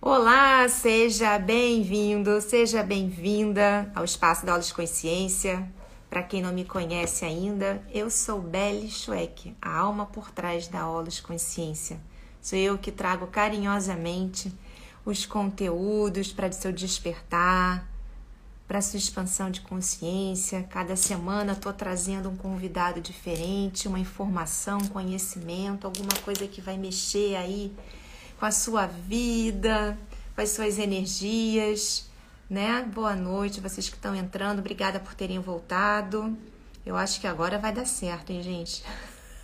Olá, seja bem-vindo, seja bem-vinda ao Espaço da de Consciência. Para quem não me conhece ainda, eu sou Belle Schweck, a alma por trás da de Consciência. Sou eu que trago carinhosamente os conteúdos para seu despertar, para sua expansão de consciência. Cada semana estou trazendo um convidado diferente, uma informação, conhecimento, alguma coisa que vai mexer aí com a sua vida, com as suas energias, né? Boa noite, vocês que estão entrando, obrigada por terem voltado. Eu acho que agora vai dar certo, hein, gente?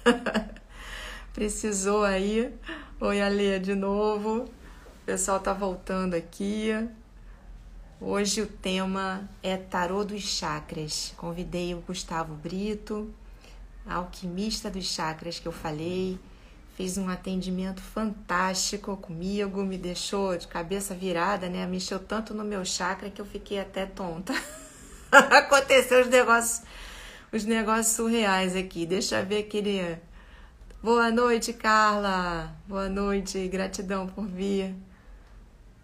Precisou aí. Oi, Alê, de novo. O pessoal tá voltando aqui. Hoje o tema é Tarô dos Chakras. Convidei o Gustavo Brito, alquimista dos chakras que eu falei fez um atendimento fantástico comigo, me deixou de cabeça virada, né? Mexeu tanto no meu chakra que eu fiquei até tonta. Aconteceu os negócios, os negócios surreais aqui. Deixa eu ver aquele. Boa noite, Carla. Boa noite, gratidão por vir.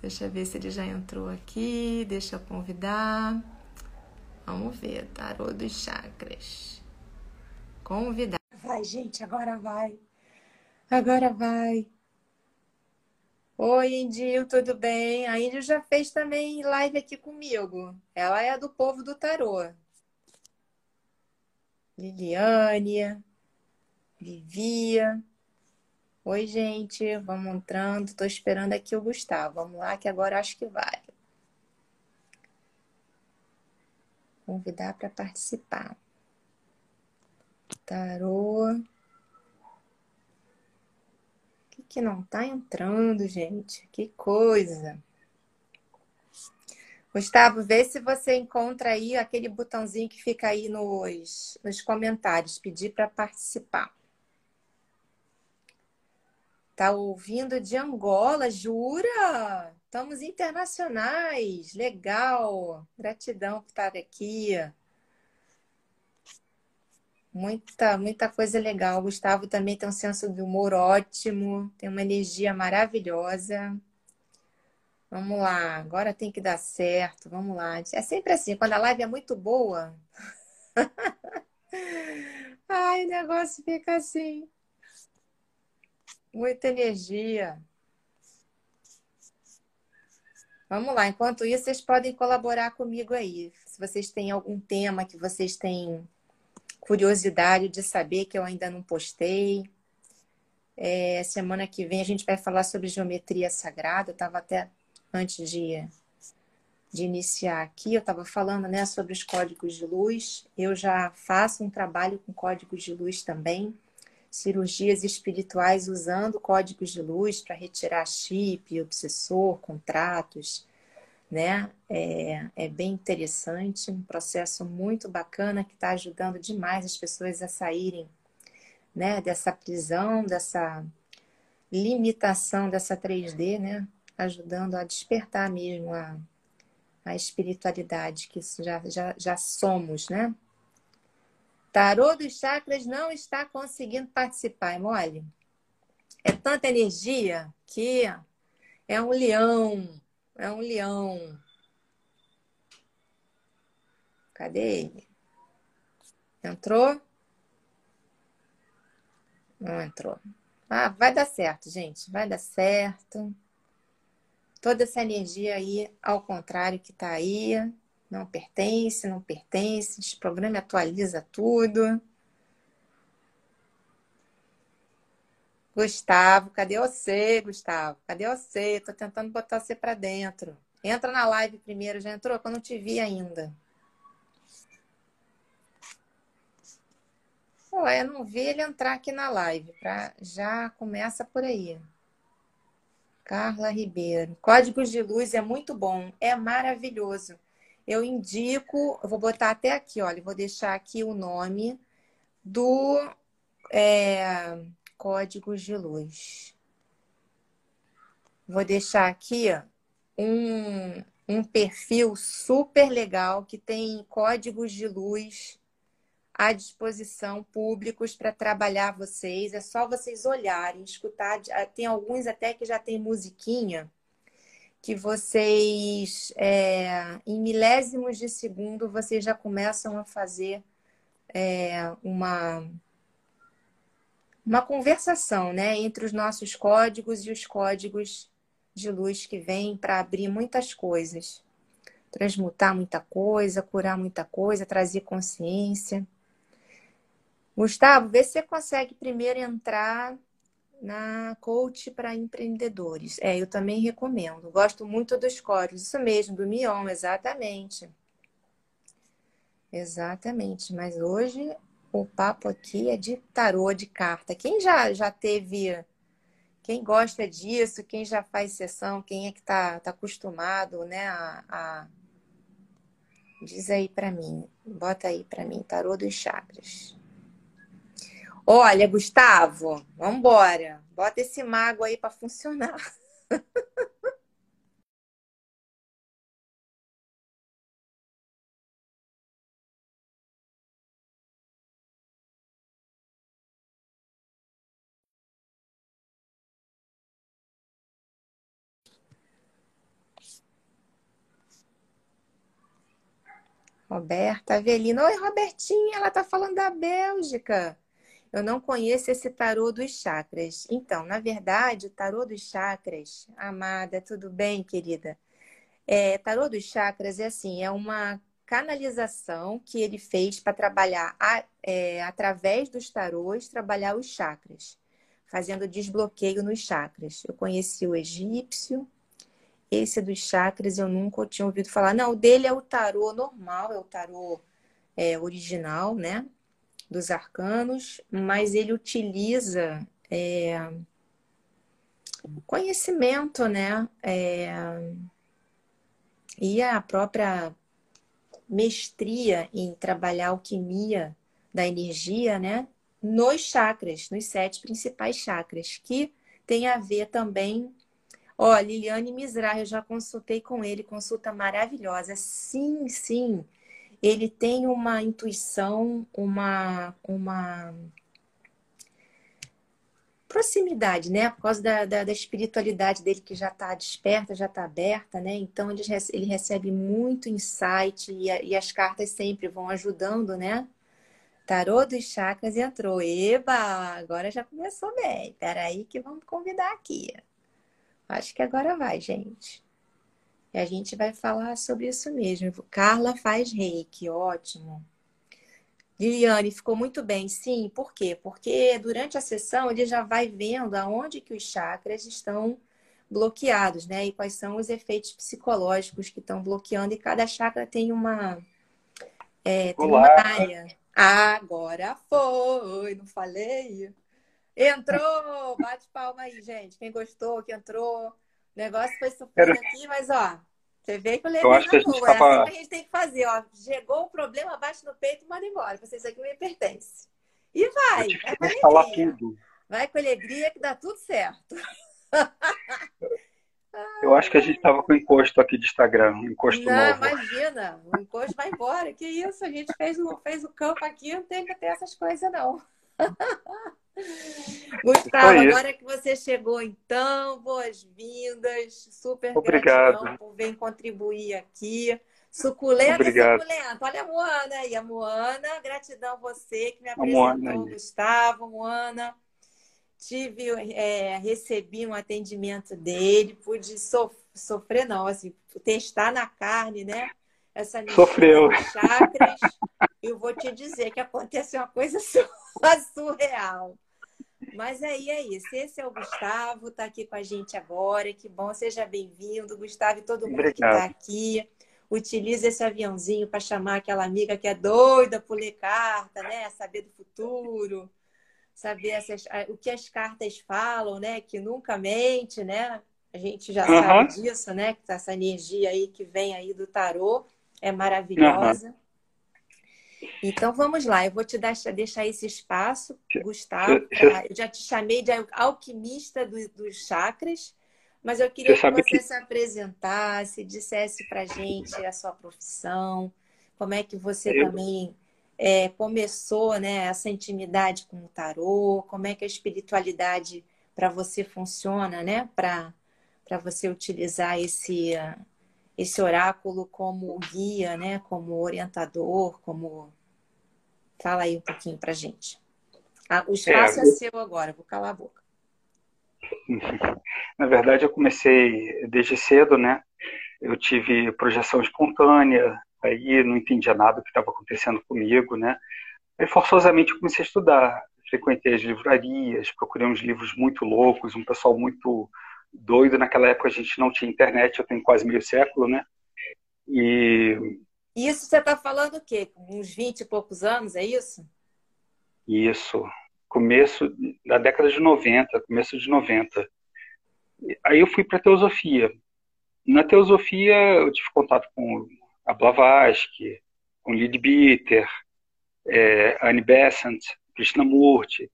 Deixa eu ver se ele já entrou aqui. Deixa eu convidar. Vamos ver, tarô dos chakras. Convidar. Vai, gente, agora vai. Agora vai. Oi, Indil, tudo bem? A Indil já fez também live aqui comigo. Ela é do povo do tarô. Liliane, Vivia. Oi, gente, vamos entrando. Tô esperando aqui o Gustavo. Vamos lá, que agora acho que vai. Convidar para participar. Tarô que não tá entrando, gente? Que coisa. Gustavo, vê se você encontra aí aquele botãozinho que fica aí nos, nos comentários, pedir para participar. Tá ouvindo de Angola, jura? Estamos internacionais, legal. Gratidão por estar aqui. Muita, muita coisa legal. O Gustavo também tem um senso de humor ótimo, tem uma energia maravilhosa. Vamos lá, agora tem que dar certo. Vamos lá. É sempre assim, quando a live é muito boa. Ai, o negócio fica assim. Muita energia. Vamos lá, enquanto isso, vocês podem colaborar comigo aí. Se vocês têm algum tema que vocês têm curiosidade de saber que eu ainda não postei. É, semana que vem a gente vai falar sobre geometria sagrada. Eu estava até antes de, de iniciar aqui, eu estava falando né, sobre os códigos de luz. Eu já faço um trabalho com códigos de luz também, cirurgias espirituais usando códigos de luz para retirar chip, obsessor, contratos né? É, é bem interessante, um processo muito bacana que está ajudando demais as pessoas a saírem, né? Dessa prisão, dessa limitação dessa 3D, né? Ajudando a despertar mesmo a, a espiritualidade que já, já, já somos, né? Tarô dos chakras não está conseguindo participar, é mole? É tanta energia que é um leão, é um leão. Cadê ele? Entrou? Não entrou. Ah, vai dar certo, gente. Vai dar certo. Toda essa energia aí, ao contrário que tá aí, não pertence, não pertence. Desprograma e atualiza tudo. Gustavo, cadê você, Gustavo? Cadê você? Tô tentando botar você para dentro. Entra na live primeiro, já entrou? Eu não te vi ainda. Ué, eu não vi ele entrar aqui na live. Pra... Já começa por aí. Carla Ribeiro. Códigos de luz é muito bom, é maravilhoso. Eu indico, eu vou botar até aqui, olha, vou deixar aqui o nome do. É códigos de luz. Vou deixar aqui um, um perfil super legal que tem códigos de luz à disposição públicos para trabalhar vocês. É só vocês olharem, escutar. Tem alguns até que já tem musiquinha. que vocês, é, em milésimos de segundo, vocês já começam a fazer é, uma, uma conversação né, entre os nossos códigos e os códigos de luz que vêm para abrir muitas coisas, transmutar muita coisa, curar muita coisa, trazer consciência. Gustavo, vê se você consegue primeiro entrar na coach para empreendedores. É, eu também recomendo. Gosto muito dos códigos. Isso mesmo, do Mion, exatamente. Exatamente. Mas hoje o papo aqui é de tarô de carta. Quem já, já teve. Quem gosta disso, quem já faz sessão, quem é que está tá acostumado, né, a, a... Diz aí para mim, bota aí para mim, tarô dos chakras. Olha, Gustavo, vamos. Bota esse mago aí para funcionar. Roberta Avelino. Oi, Robertinha, ela tá falando da Bélgica. Eu não conheço esse tarô dos chakras. Então, na verdade, o tarô dos chakras, amada, tudo bem, querida? É, tarô dos chakras é assim, é uma canalização que ele fez para trabalhar a, é, através dos tarôs, trabalhar os chakras, fazendo desbloqueio nos chakras. Eu conheci o egípcio, esse dos chakras eu nunca tinha ouvido falar. Não, o dele é o tarô normal, é o tarô é, original, né? dos arcanos, mas ele utiliza é, conhecimento, né? É, e a própria mestria em trabalhar alquimia da energia, né? Nos chakras, nos sete principais chakras, que tem a ver também. Ó, Liliane Misra, eu já consultei com ele, consulta maravilhosa. Sim, sim ele tem uma intuição, uma, uma proximidade, né? Por causa da, da, da espiritualidade dele que já está desperta, já está aberta, né? Então ele, ele recebe muito insight e, a, e, as cartas sempre vão ajudando, né? Tarô dos chakras entrou. Eba, agora já começou bem. Peraí que vamos convidar aqui. Acho que agora vai, gente. E a gente vai falar sobre isso mesmo. Carla faz reiki, ótimo. Liliane, ficou muito bem. Sim, por quê? Porque durante a sessão ele já vai vendo aonde que os chakras estão bloqueados, né? E quais são os efeitos psicológicos que estão bloqueando. E cada chakra tem uma, é, tem uma área. agora foi, não falei? Entrou! Bate palma aí, gente. Quem gostou, que entrou. O negócio foi sofrido aqui, mas ó, você vê que o legal é assim que a gente tem que fazer, ó. Chegou o problema, bate no peito e manda embora. Vocês aqui me pertence. E vai, vai com alegria. Falar tudo. Vai com alegria que dá tudo certo. Eu acho que a gente estava com encosto aqui de Instagram, encosto não, novo. imagina, o encosto vai embora. Que isso, a gente fez fez o campo aqui, não tem que ter essas coisas, não. Gustavo, agora que você chegou, então, boas-vindas. Super Obrigado. gratidão por vir contribuir aqui. Suculenta, Obrigado. suculenta. Olha a Moana aí, a Moana. Gratidão você que me apresentou, Gustavo, Moana. Tive, é, recebi um atendimento dele, pude sof sofrer, não, assim, testar na carne, né? Essa Sofreu. chakras. Eu vou te dizer que aconteceu uma coisa surreal. Mas aí é isso. Esse é o Gustavo, está aqui com a gente agora. Que bom, seja bem-vindo, Gustavo, e todo mundo Obrigado. que está aqui. Utilize esse aviãozinho para chamar aquela amiga que é doida por ler carta, né? Saber do futuro, saber essas, o que as cartas falam, né? Que nunca mente, né? A gente já uhum. sabe disso, né? Que essa energia aí que vem aí do tarô é maravilhosa. Uhum. Então vamos lá, eu vou te deixar esse espaço, Gustavo. Pra... Eu já te chamei de alquimista do, dos chakras, mas eu queria você que você que... se apresentasse, dissesse para gente a sua profissão, como é que você eu... também é, começou né, essa intimidade com o tarô, como é que a espiritualidade para você funciona, né? Para para você utilizar esse esse oráculo como guia, né, como orientador, como fala aí um pouquinho para gente. Ah, o espaço é, é seu agora, vou calar a boca. Na verdade, eu comecei desde cedo, né? Eu tive projeção espontânea, aí não entendia nada do que estava acontecendo comigo, né? Aí forçosamente comecei a estudar, frequentei as livrarias, procurei uns livros muito loucos, um pessoal muito doido. Naquela época a gente não tinha internet, eu tenho quase meio século, né? E. Isso você está falando o quê? Uns 20 e poucos anos, é isso? Isso. Começo da década de 90, começo de 90. Aí eu fui para teosofia. Na teosofia eu tive contato com a Blavatsky, com Leadbeater, é, Annie Besant, Krishnamurti.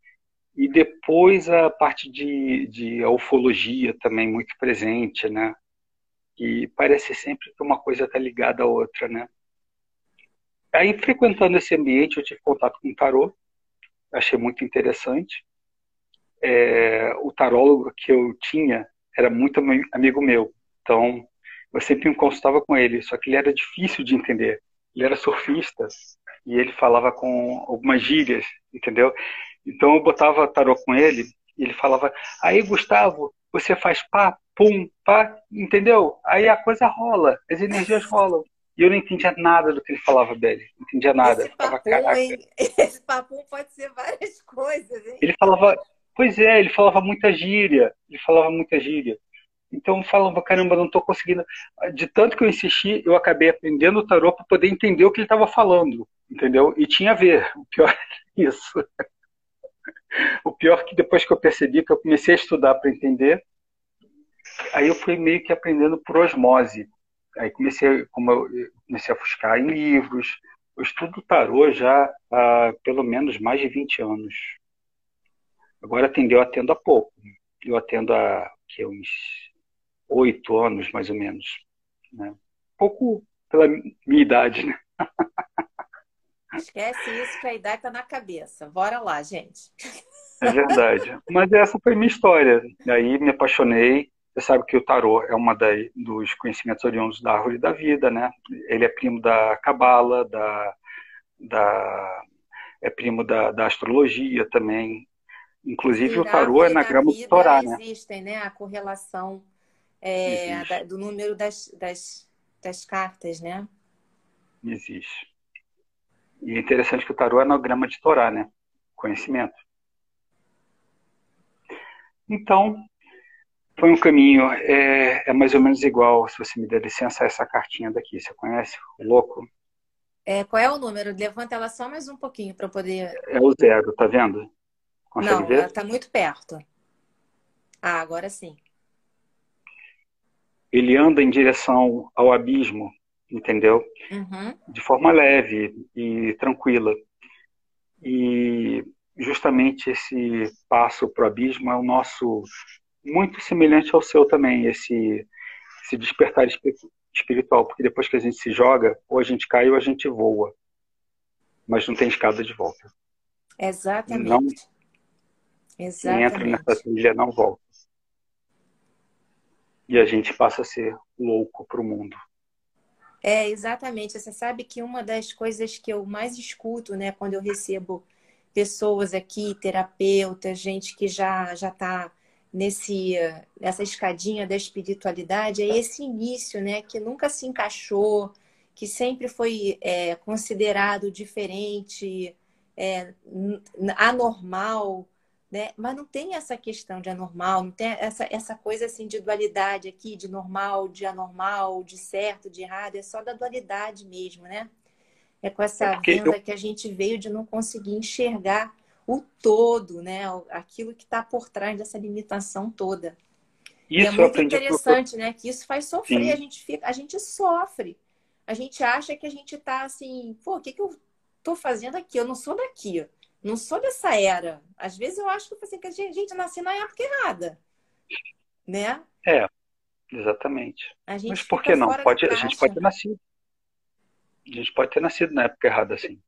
E depois a parte de, de ufologia também muito presente, né? E parece sempre que uma coisa está ligada à outra, né? Aí, frequentando esse ambiente, eu tive contato com o tarô, achei muito interessante. É, o tarólogo que eu tinha era muito amigo meu, então eu sempre me consultava com ele, só que ele era difícil de entender. Ele era surfista e ele falava com algumas gírias, entendeu? Então eu botava tarô com ele e ele falava: Aí, Gustavo, você faz pá, pum, pá, entendeu? Aí a coisa rola, as energias rolam. E eu não entendia nada do que ele falava dele. Não entendia nada. Esse papum? Esse papum pode ser várias coisas, hein? Ele falava, pois é, ele falava muita gíria. Ele falava muita gíria. Então eu falava, caramba, não estou conseguindo. De tanto que eu insisti, eu acabei aprendendo o tarô para poder entender o que ele estava falando, entendeu? E tinha a ver. O pior é isso. O pior é que depois que eu percebi que eu comecei a estudar para entender, aí eu fui meio que aprendendo por osmose. Aí comecei, como eu comecei a buscar em livros. Eu estudo tarô já há pelo menos mais de 20 anos. Agora atendeu, eu atendo há pouco. Eu atendo há que, uns oito anos, mais ou menos. Né? Pouco pela minha idade, né? Esquece isso que a idade tá na cabeça. Bora lá, gente. É verdade. Mas essa foi minha história. Aí me apaixonei. Você sabe que o tarô é uma dos conhecimentos oriundos da árvore da vida, né? Ele é primo da cabala, da, da é primo da, da astrologia também. Inclusive o tarô é na grama do Torá, né? Existem, né? A correlação é, da, do número das, das, das cartas, né? Existe. E é interessante que o tarô é anagrama de Torá, né? Conhecimento. Então, foi um caminho, é, é, mais ou menos igual, se você me der licença, essa cartinha daqui. Você conhece? O louco? É, qual é o número? Levanta ela só mais um pouquinho para poder. É o zero, tá vendo? Consegue Não, ver? ela está muito perto. Ah, agora sim. Ele anda em direção ao abismo entendeu? Uhum. De forma leve e tranquila. E justamente esse passo para o abismo é o nosso muito semelhante ao seu também, esse, esse despertar espiritual, porque depois que a gente se joga, ou a gente cai ou a gente voa, mas não tem escada de volta. Exatamente. Não, Exatamente. Entra nessa trilha não volta. E a gente passa a ser louco para o mundo. É, exatamente. Você sabe que uma das coisas que eu mais escuto, né, quando eu recebo pessoas aqui, terapeutas, gente que já já está nesse nessa escadinha da espiritualidade, é esse início, né, que nunca se encaixou, que sempre foi é, considerado diferente, é, anormal, né? Mas não tem essa questão de anormal, não tem essa, essa coisa assim de dualidade aqui, de normal, de anormal, de certo, de errado, é só da dualidade mesmo, né? É com essa é venda eu... que a gente veio de não conseguir enxergar o todo, né? Aquilo que está por trás dessa limitação toda. Isso é muito interessante, né? Que isso faz sofrer, Sim. a gente fica, a gente sofre. A gente acha que a gente está assim, pô, o que, que eu estou fazendo aqui? Eu não sou daqui. Não sou dessa era. Às vezes eu acho que, assim, que a gente, gente nasceu na época errada. Né? É, exatamente. Mas por que não? Pode, a gente pode ter nascido. A gente pode ter nascido na época errada, assim.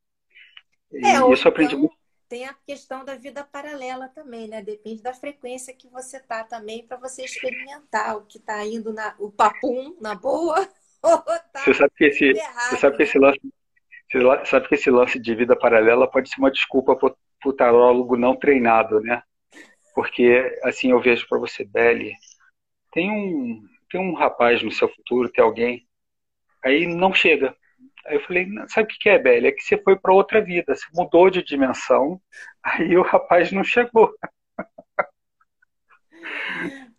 E é, isso eu aprendi então, muito. tem a questão da vida paralela também, né? Depende da frequência que você tá também para você experimentar o que está indo na o papum na boa ou tá você sabe que esse, errado, você sabe que esse né? lance você sabe que esse lance de vida paralela pode ser uma desculpa para o tarólogo não treinado, né? Porque assim eu vejo para você, Belle, tem um tem um rapaz no seu futuro, tem alguém, aí não chega, Aí eu falei, sabe o que é, Beli? É que você foi para outra vida, você mudou de dimensão, aí o rapaz não chegou.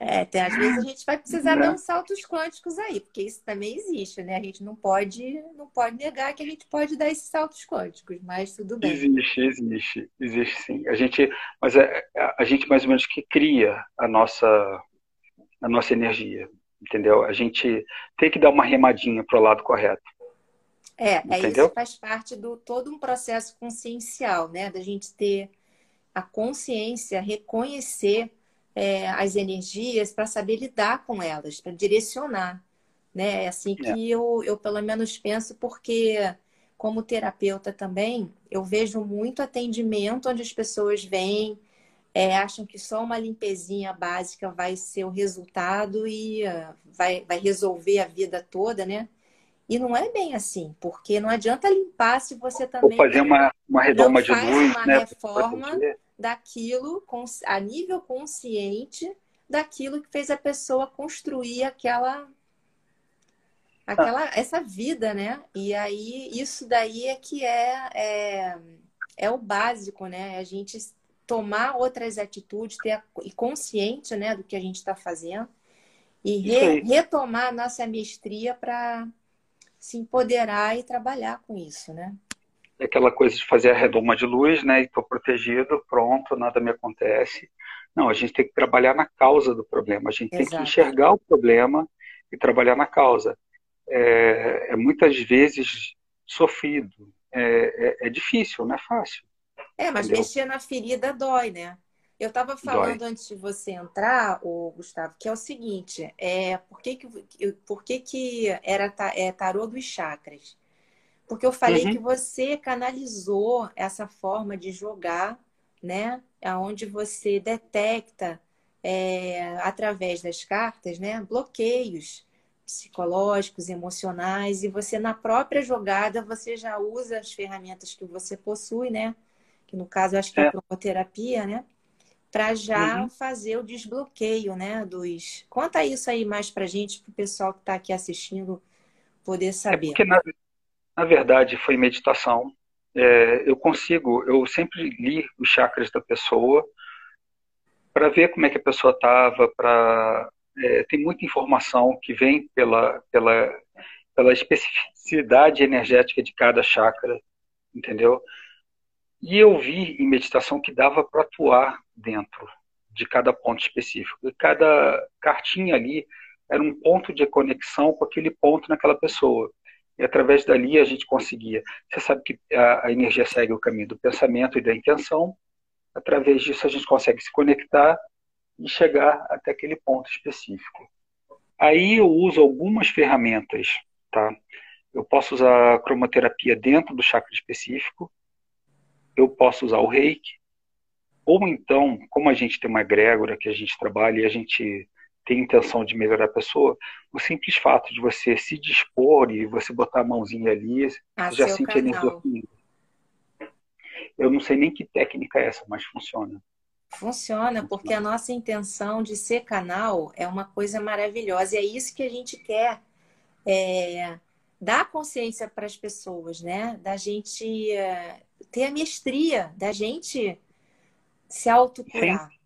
É, tem, às vezes a gente vai precisar né? dar uns saltos quânticos aí, porque isso também existe, né? A gente não pode, não pode negar que a gente pode dar esses saltos quânticos, mas tudo bem. Existe, existe, existe sim. A gente, mas é, a, a gente mais ou menos que cria a nossa, a nossa energia, entendeu? A gente tem que dar uma remadinha para o lado correto. É, é isso faz parte do todo um processo consciencial, né? Da gente ter a consciência, reconhecer é, as energias para saber lidar com elas, para direcionar. Né? É assim que é. eu, eu, pelo menos, penso, porque, como terapeuta também, eu vejo muito atendimento onde as pessoas vêm, é, acham que só uma limpezinha básica vai ser o resultado e uh, vai, vai resolver a vida toda, né? E não é bem assim, porque não adianta limpar se você também. Ou fazer uma, uma redoma de luz, uma né? reforma daquilo a nível consciente daquilo que fez a pessoa construir aquela aquela essa vida, né? E aí isso daí é que é, é, é o básico, né? A gente tomar outras atitudes, ter e consciente, né, do que a gente está fazendo e re, retomar a nossa mestria para se empoderar e trabalhar com isso, né? É aquela coisa de fazer a redoma de luz, né? E estou protegido, pronto, nada me acontece. Não, a gente tem que trabalhar na causa do problema. A gente Exato. tem que enxergar o problema e trabalhar na causa. É, é muitas vezes sofrido. É, é, é, difícil, não é fácil. É, mas entendeu? mexer na ferida dói, né? Eu estava falando Dói. antes de você entrar, o Gustavo, que é o seguinte: é, por que, que, por que, que era é, tarô dos chakras? Porque eu falei uhum. que você canalizou essa forma de jogar, né? Onde você detecta é, através das cartas, né? Bloqueios psicológicos, emocionais, e você na própria jogada você já usa as ferramentas que você possui, né? Que no caso eu acho que é, é a cromoterapia, né? Para já uhum. fazer o desbloqueio, né? Dos. Conta isso aí mais para gente, para o pessoal que está aqui assistindo poder é saber. É porque, na, na verdade, foi meditação. É, eu consigo, eu sempre li os chakras da pessoa para ver como é que a pessoa estava, para é, tem muita informação que vem pela, pela, pela especificidade energética de cada chakra, entendeu? E eu vi em meditação que dava para atuar dentro de cada ponto específico. E cada cartinha ali era um ponto de conexão com aquele ponto naquela pessoa. E através dali a gente conseguia. Você sabe que a, energia segue o caminho do pensamento e da intenção. Através disso a gente consegue se conectar e chegar até aquele ponto específico. Aí eu uso algumas ferramentas, tá? Eu posso usar a cromoterapia dentro do chakra específico, eu posso usar o reiki, ou então, como a gente tem uma egrégora que a gente trabalha e a gente tem intenção de melhorar a pessoa, o simples fato de você se dispor e você botar a mãozinha ali, ah, já sente a energia Eu não sei nem que técnica é essa, mas funciona. Funciona, porque a nossa intenção de ser canal é uma coisa maravilhosa. E é isso que a gente quer é, dar consciência para as pessoas, né? Da gente é, ter a mestria, da gente se autocurar. Sim.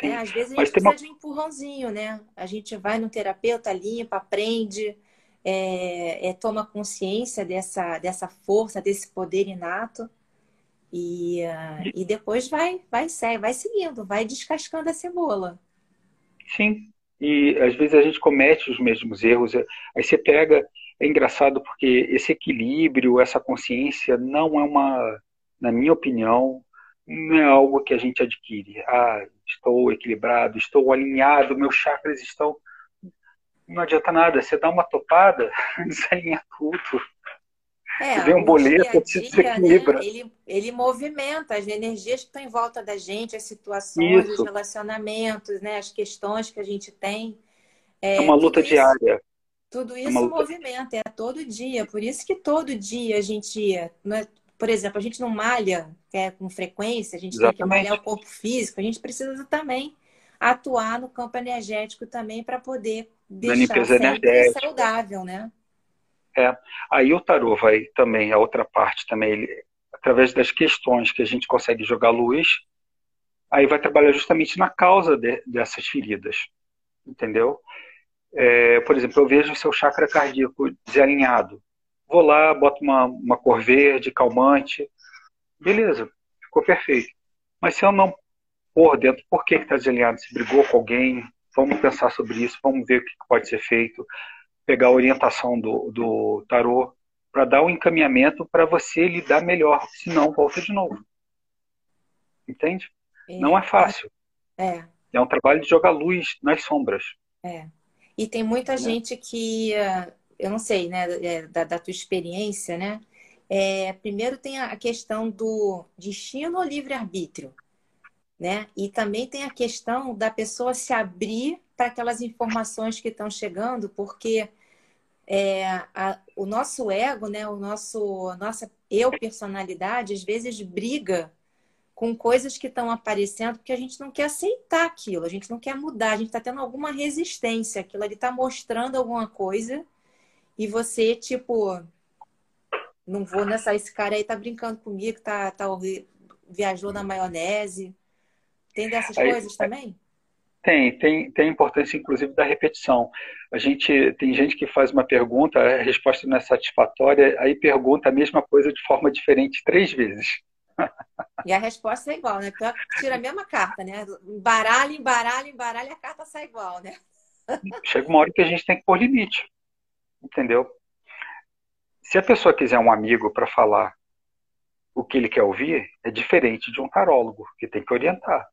Sim. É, às vezes a gente precisa uma... de um empurrãozinho, né? A gente vai no terapeuta, limpa, aprende, é, é, toma consciência dessa, dessa força, desse poder inato e, uh, e depois vai, vai, vai seguindo, vai descascando a cebola. Sim, e às vezes a gente comete os mesmos erros. Aí você pega, é engraçado porque esse equilíbrio, essa consciência não é uma, na minha opinião, não é algo que a gente adquire. Ah, estou equilibrado, estou alinhado, meus chakras estão. Não adianta nada, você dá uma topada, desalinha tudo. É, vem um boleto, dia você dia, desequilibra. né, ele, ele movimenta as energias que estão em volta da gente, as situações, Isso. os relacionamentos, né, as questões que a gente tem. É É, uma luta diária. Tudo É isso luta. movimenta, é todo dia. Por isso que todo dia a gente, né, por exemplo, a gente não malha é, com frequência, a gente tem que malhar Exatamente. o corpo físico, a gente precisa também atuar no campo energético também para poder deixar sempre energética. saudável, né? É. Aí o tarô vai também, a outra parte também, ele, através das questões que a gente consegue jogar luz, aí vai trabalhar justamente na causa de- dessas feridas, entendeu? É, por exemplo, eu vejo o seu chakra cardíaco desalinhado. Vou lá, boto uma, uma cor verde, calmante, beleza, ficou perfeito. Mas se eu não pôr dentro, por que está desalinhado? Se brigou com alguém? Vamos pensar sobre isso, vamos ver o que pode ser feito pegar a orientação do, do tarô para dar um encaminhamento para você lidar melhor, senão volta de novo. Entende? Não é fácil. É, É um trabalho de jogar luz nas sombras. é. E tem muita Né? gente que, eh, eu não sei, né, é, da, da tua experiência, né? É, primeiro tem a questão do destino ou livre-arbítrio, né? E também tem a questão da pessoa se abrir para aquelas informações que estão chegando, porque é, a- o nosso ego, né, o nosso, a nossa eu personalidade, às vezes briga com coisas que estão aparecendo porque a gente não quer aceitar aquilo, a gente não quer mudar, a gente está tendo alguma resistência, aquilo ali está mostrando alguma coisa e você, tipo, não vou nessa, esse cara aí tá brincando comigo, tá, tá viajou na maionese. Tem dessas Aí- coisas também? Tem, tem, tem a importância, inclusive, da repetição. A gente tem gente que faz uma pergunta, a resposta não é satisfatória, aí pergunta a mesma coisa de forma diferente três vezes. E a resposta é igual, né? Que Tira a mesma carta, né? Embaralha, embaralha, embaralha, a carta sai igual, né? Chega uma hora que a gente tem que pôr limite, entendeu? Se a pessoa quiser um amigo para falar o que ele quer ouvir, é diferente de um tarólogo, que tem que orientar.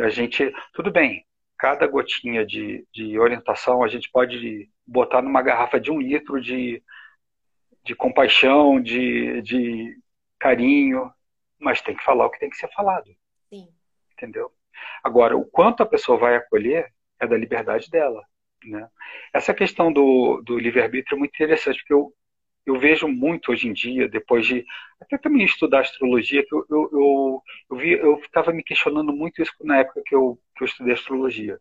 A gente, tudo bem, cada gotinha de, de orientação a gente pode botar numa garrafa de um litro de, de compaixão, de, de carinho, mas tem que falar o que tem que ser falado, Sim. entendeu? Agora, o quanto a pessoa vai acolher é da liberdade dela, né? Essa questão do, do livre-arbítrio é muito interessante, porque eu, eu vejo muito hoje em dia, depois de até também estudar astrologia, que eu, eu, eu, eu, vi, eu ficava me questionando muito isso na época que eu, que eu estudei astrologia.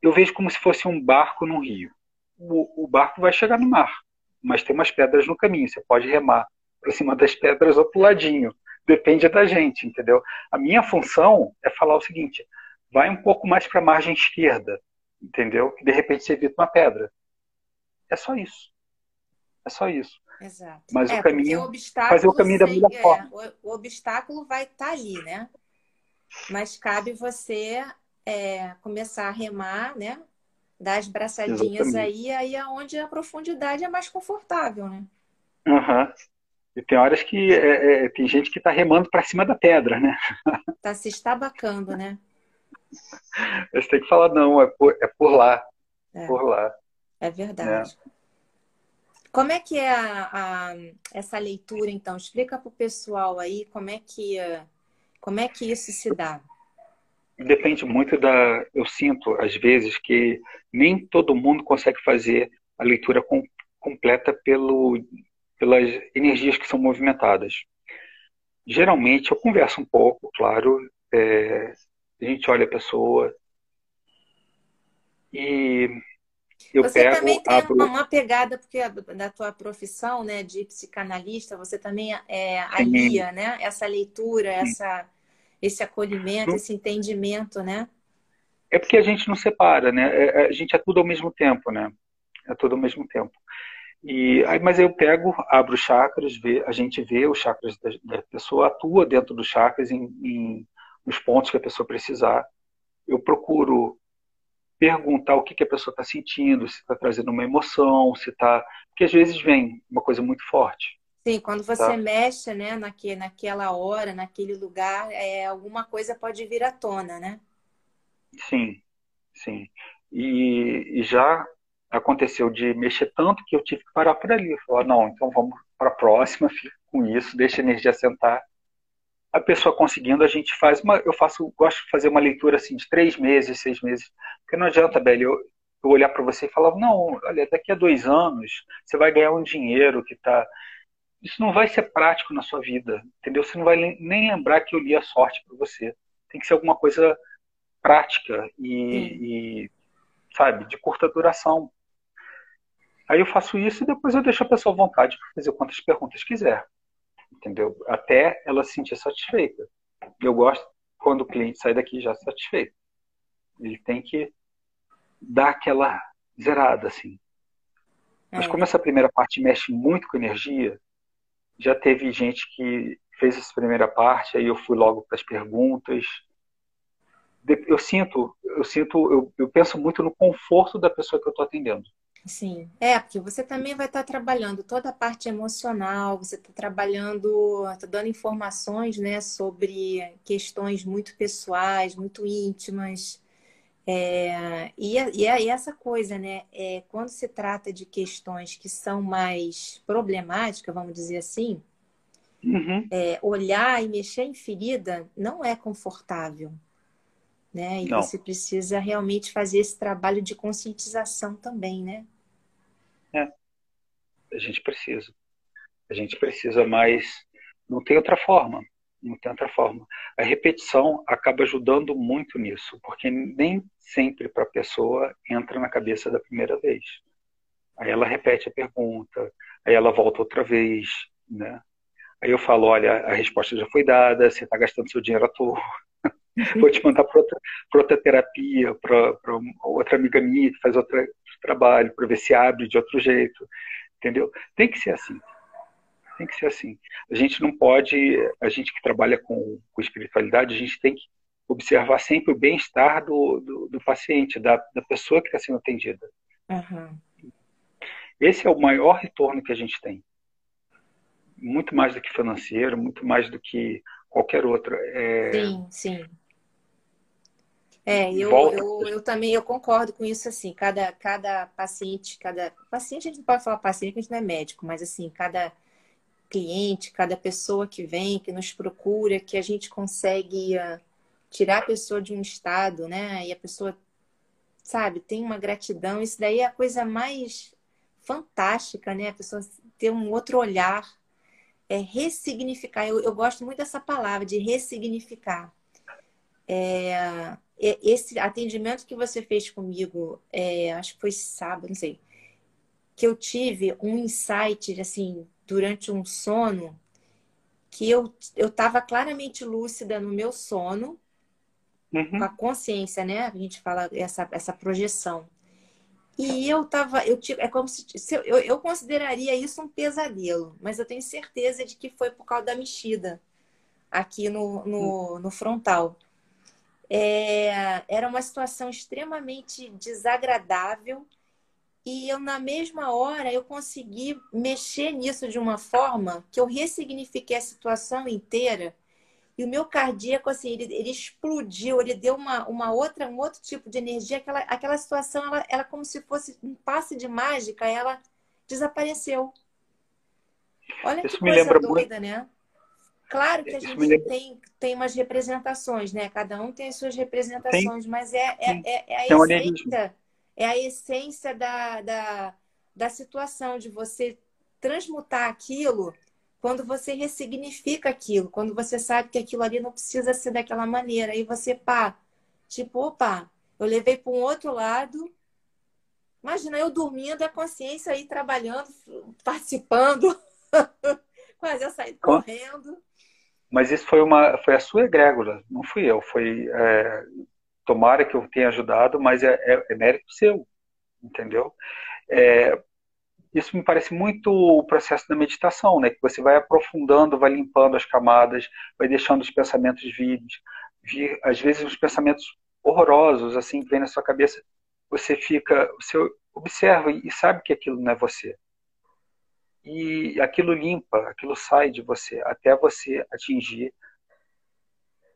Eu vejo como se fosse um barco num rio. O, o barco vai chegar no mar, mas tem umas pedras no caminho. Você pode remar para cima das pedras ou para o ladinho. Depende da gente, entendeu? A minha função é falar o seguinte: vai um pouco mais para a margem esquerda, entendeu? Que de repente você evita uma pedra. É só isso. É só isso. Exato. Mas é, o caminho, o fazer o caminho da melhor é, forma. o, o obstáculo vai estar ali, né? Mas cabe você é, começar a remar, né? Dar as braçadinhas Exatamente. aí, aí é onde a profundidade é mais confortável, né? Aham. E tem horas que é, é, tem gente que está remando para cima da pedra, né? Tá se estabacando, né? Você tem que falar, não, é por, é por lá, É. por lá. É verdade. Como é que é a, a- essa leitura, então? Explica para o pessoal aí como é que como é que isso se dá. Depende muito da. Eu sinto, às vezes, que nem todo mundo consegue fazer a leitura com- completa pelo, pelas energias que são movimentadas. Geralmente, eu converso um pouco, claro, é, a gente olha a pessoa e eu Você pego, também tem abro. uma, pegada, porque da tua profissão, né, de psicanalista, você também é, alia, né, essa leitura, essa, esse acolhimento, esse entendimento, né? É porque a gente não separa, né? É- é- A gente é tudo ao mesmo tempo, né? É tudo ao mesmo tempo. E aí, mas eu pego, abro os chakras, vê, a gente vê os chakras da, da pessoa, atua dentro dos chakras em, em- nos pontos que a pessoa precisar. Eu procuro perguntar o que, que a pessoa está sentindo, se está trazendo uma emoção, se está. Porque às vezes vem uma coisa muito forte. Sim, quando você Tá. mexe, né, naque, naquela hora, naquele lugar, é, alguma coisa pode vir à tona, né? Sim, sim. E, e já aconteceu de mexer tanto que eu tive que parar por ali. Falar, não, então vamos para a próxima, fica com isso, deixa a energia sentar. A pessoa conseguindo, a gente faz uma. Eu faço, gosto de fazer uma leitura assim de três meses, seis meses. Porque não adianta, Beli, eu, eu olhar para você e falar, não, olha, daqui a dois anos você vai ganhar um dinheiro que está. Isso não vai ser prático na sua vida, entendeu? Você não vai nem lembrar que eu li a sorte para você. Tem que ser alguma coisa prática e, e, sabe, de curta duração. Aí eu faço isso e depois eu deixo a pessoa à vontade para fazer quantas perguntas quiser. Entendeu? Até ela se sentir satisfeita. Eu gosto quando o cliente sai daqui já satisfeito. Ele tem que dar aquela zerada, assim. É. Mas como essa primeira parte mexe muito com energia, já teve gente que fez essa primeira parte, aí eu fui logo para as perguntas. Eu sinto, eu sinto, eu, eu penso muito no conforto da pessoa que eu estou atendendo. Sim, é, porque você também vai estar trabalhando toda a parte emocional, você está trabalhando, está dando informações, né, sobre questões muito pessoais, muito íntimas. É, e, e, e essa coisa, né, é, quando se trata de questões que são mais problemáticas, vamos dizer assim, uhum. é, olhar e mexer em ferida não é confortável. Né? E não. você precisa realmente fazer esse trabalho de conscientização também, né? É. A gente precisa. A gente precisa, mas não tem outra forma. Não tem outra forma. A repetição acaba ajudando muito nisso, porque nem sempre para a pessoa entra na cabeça da primeira vez. Aí ela repete a pergunta, aí ela volta outra vez, né? Aí eu falo, olha, a resposta já foi dada, você está gastando seu dinheiro à toa. Vou te mandar para outra, outra terapia, para outra amiga minha que faz outro trabalho, para ver se abre de outro jeito. Entendeu? Tem que ser assim. Tem que ser assim. A gente não pode, a gente que trabalha com, com espiritualidade, a gente tem que observar sempre o bem-estar do, do, do, paciente, da, da pessoa que está sendo atendida. Uhum. Esse é o maior retorno que a gente tem. Muito mais do que financeiro, muito mais do que qualquer outro. É... Sim, sim. É, eu, eu, eu, também eu concordo com isso assim, cada, cada paciente, cada paciente a gente não pode falar paciente, porque a gente não é médico, mas assim, cada cliente, cada pessoa que vem, que nos procura, que a gente consegue uh, tirar a pessoa de um estado, né? E a pessoa, sabe, tem uma gratidão, isso daí é a coisa mais fantástica, né? A pessoa ter um outro olhar, é ressignificar. Eu, eu gosto muito dessa palavra, de ressignificar. É, esse atendimento que você fez comigo, é, acho que foi sábado, não sei, que eu tive um insight, assim, durante um sono, que eu eu estava claramente lúcida no meu sono, uhum. com a consciência, né? A gente fala essa, essa projeção. E eu tava, eu tive, é como se, se eu, eu consideraria isso um pesadelo, mas eu tenho certeza de que foi por causa da mexida aqui no, no, hum. no frontal. É, era uma situação extremamente desagradável e eu na mesma hora eu consegui mexer nisso de uma forma que eu ressignifiquei a situação inteira e o meu cardíaco assim ele, ele explodiu ele deu uma, uma outra um outro tipo de energia aquela aquela situação ela, ela como se fosse um passe de mágica ela desapareceu. Olha Isso que coisa doida muito... né Claro que a gente tem, tem umas representações, né? Cada um tem as suas representações, tem. mas é, é, é, é, a essência, é a essência da, da, da situação, de você transmutar aquilo quando você ressignifica aquilo, quando você sabe que aquilo ali não precisa ser daquela maneira. Aí você, pá, tipo, opa, eu levei para um outro lado. Imagina eu dormindo, a consciência aí trabalhando, participando, quase eu saí correndo. Mas isso foi uma foi a sua egrégora, não fui eu. Foi é, tomara que eu tenha ajudado, mas é, é, é mérito seu, entendeu? É, isso me parece muito o processo da meditação, né? Que você vai aprofundando, vai limpando as camadas, vai deixando os pensamentos vir, vir às vezes os pensamentos horrorosos assim que vem na sua cabeça, você fica, você observa e sabe que aquilo não é você e aquilo limpa, aquilo sai de você até você atingir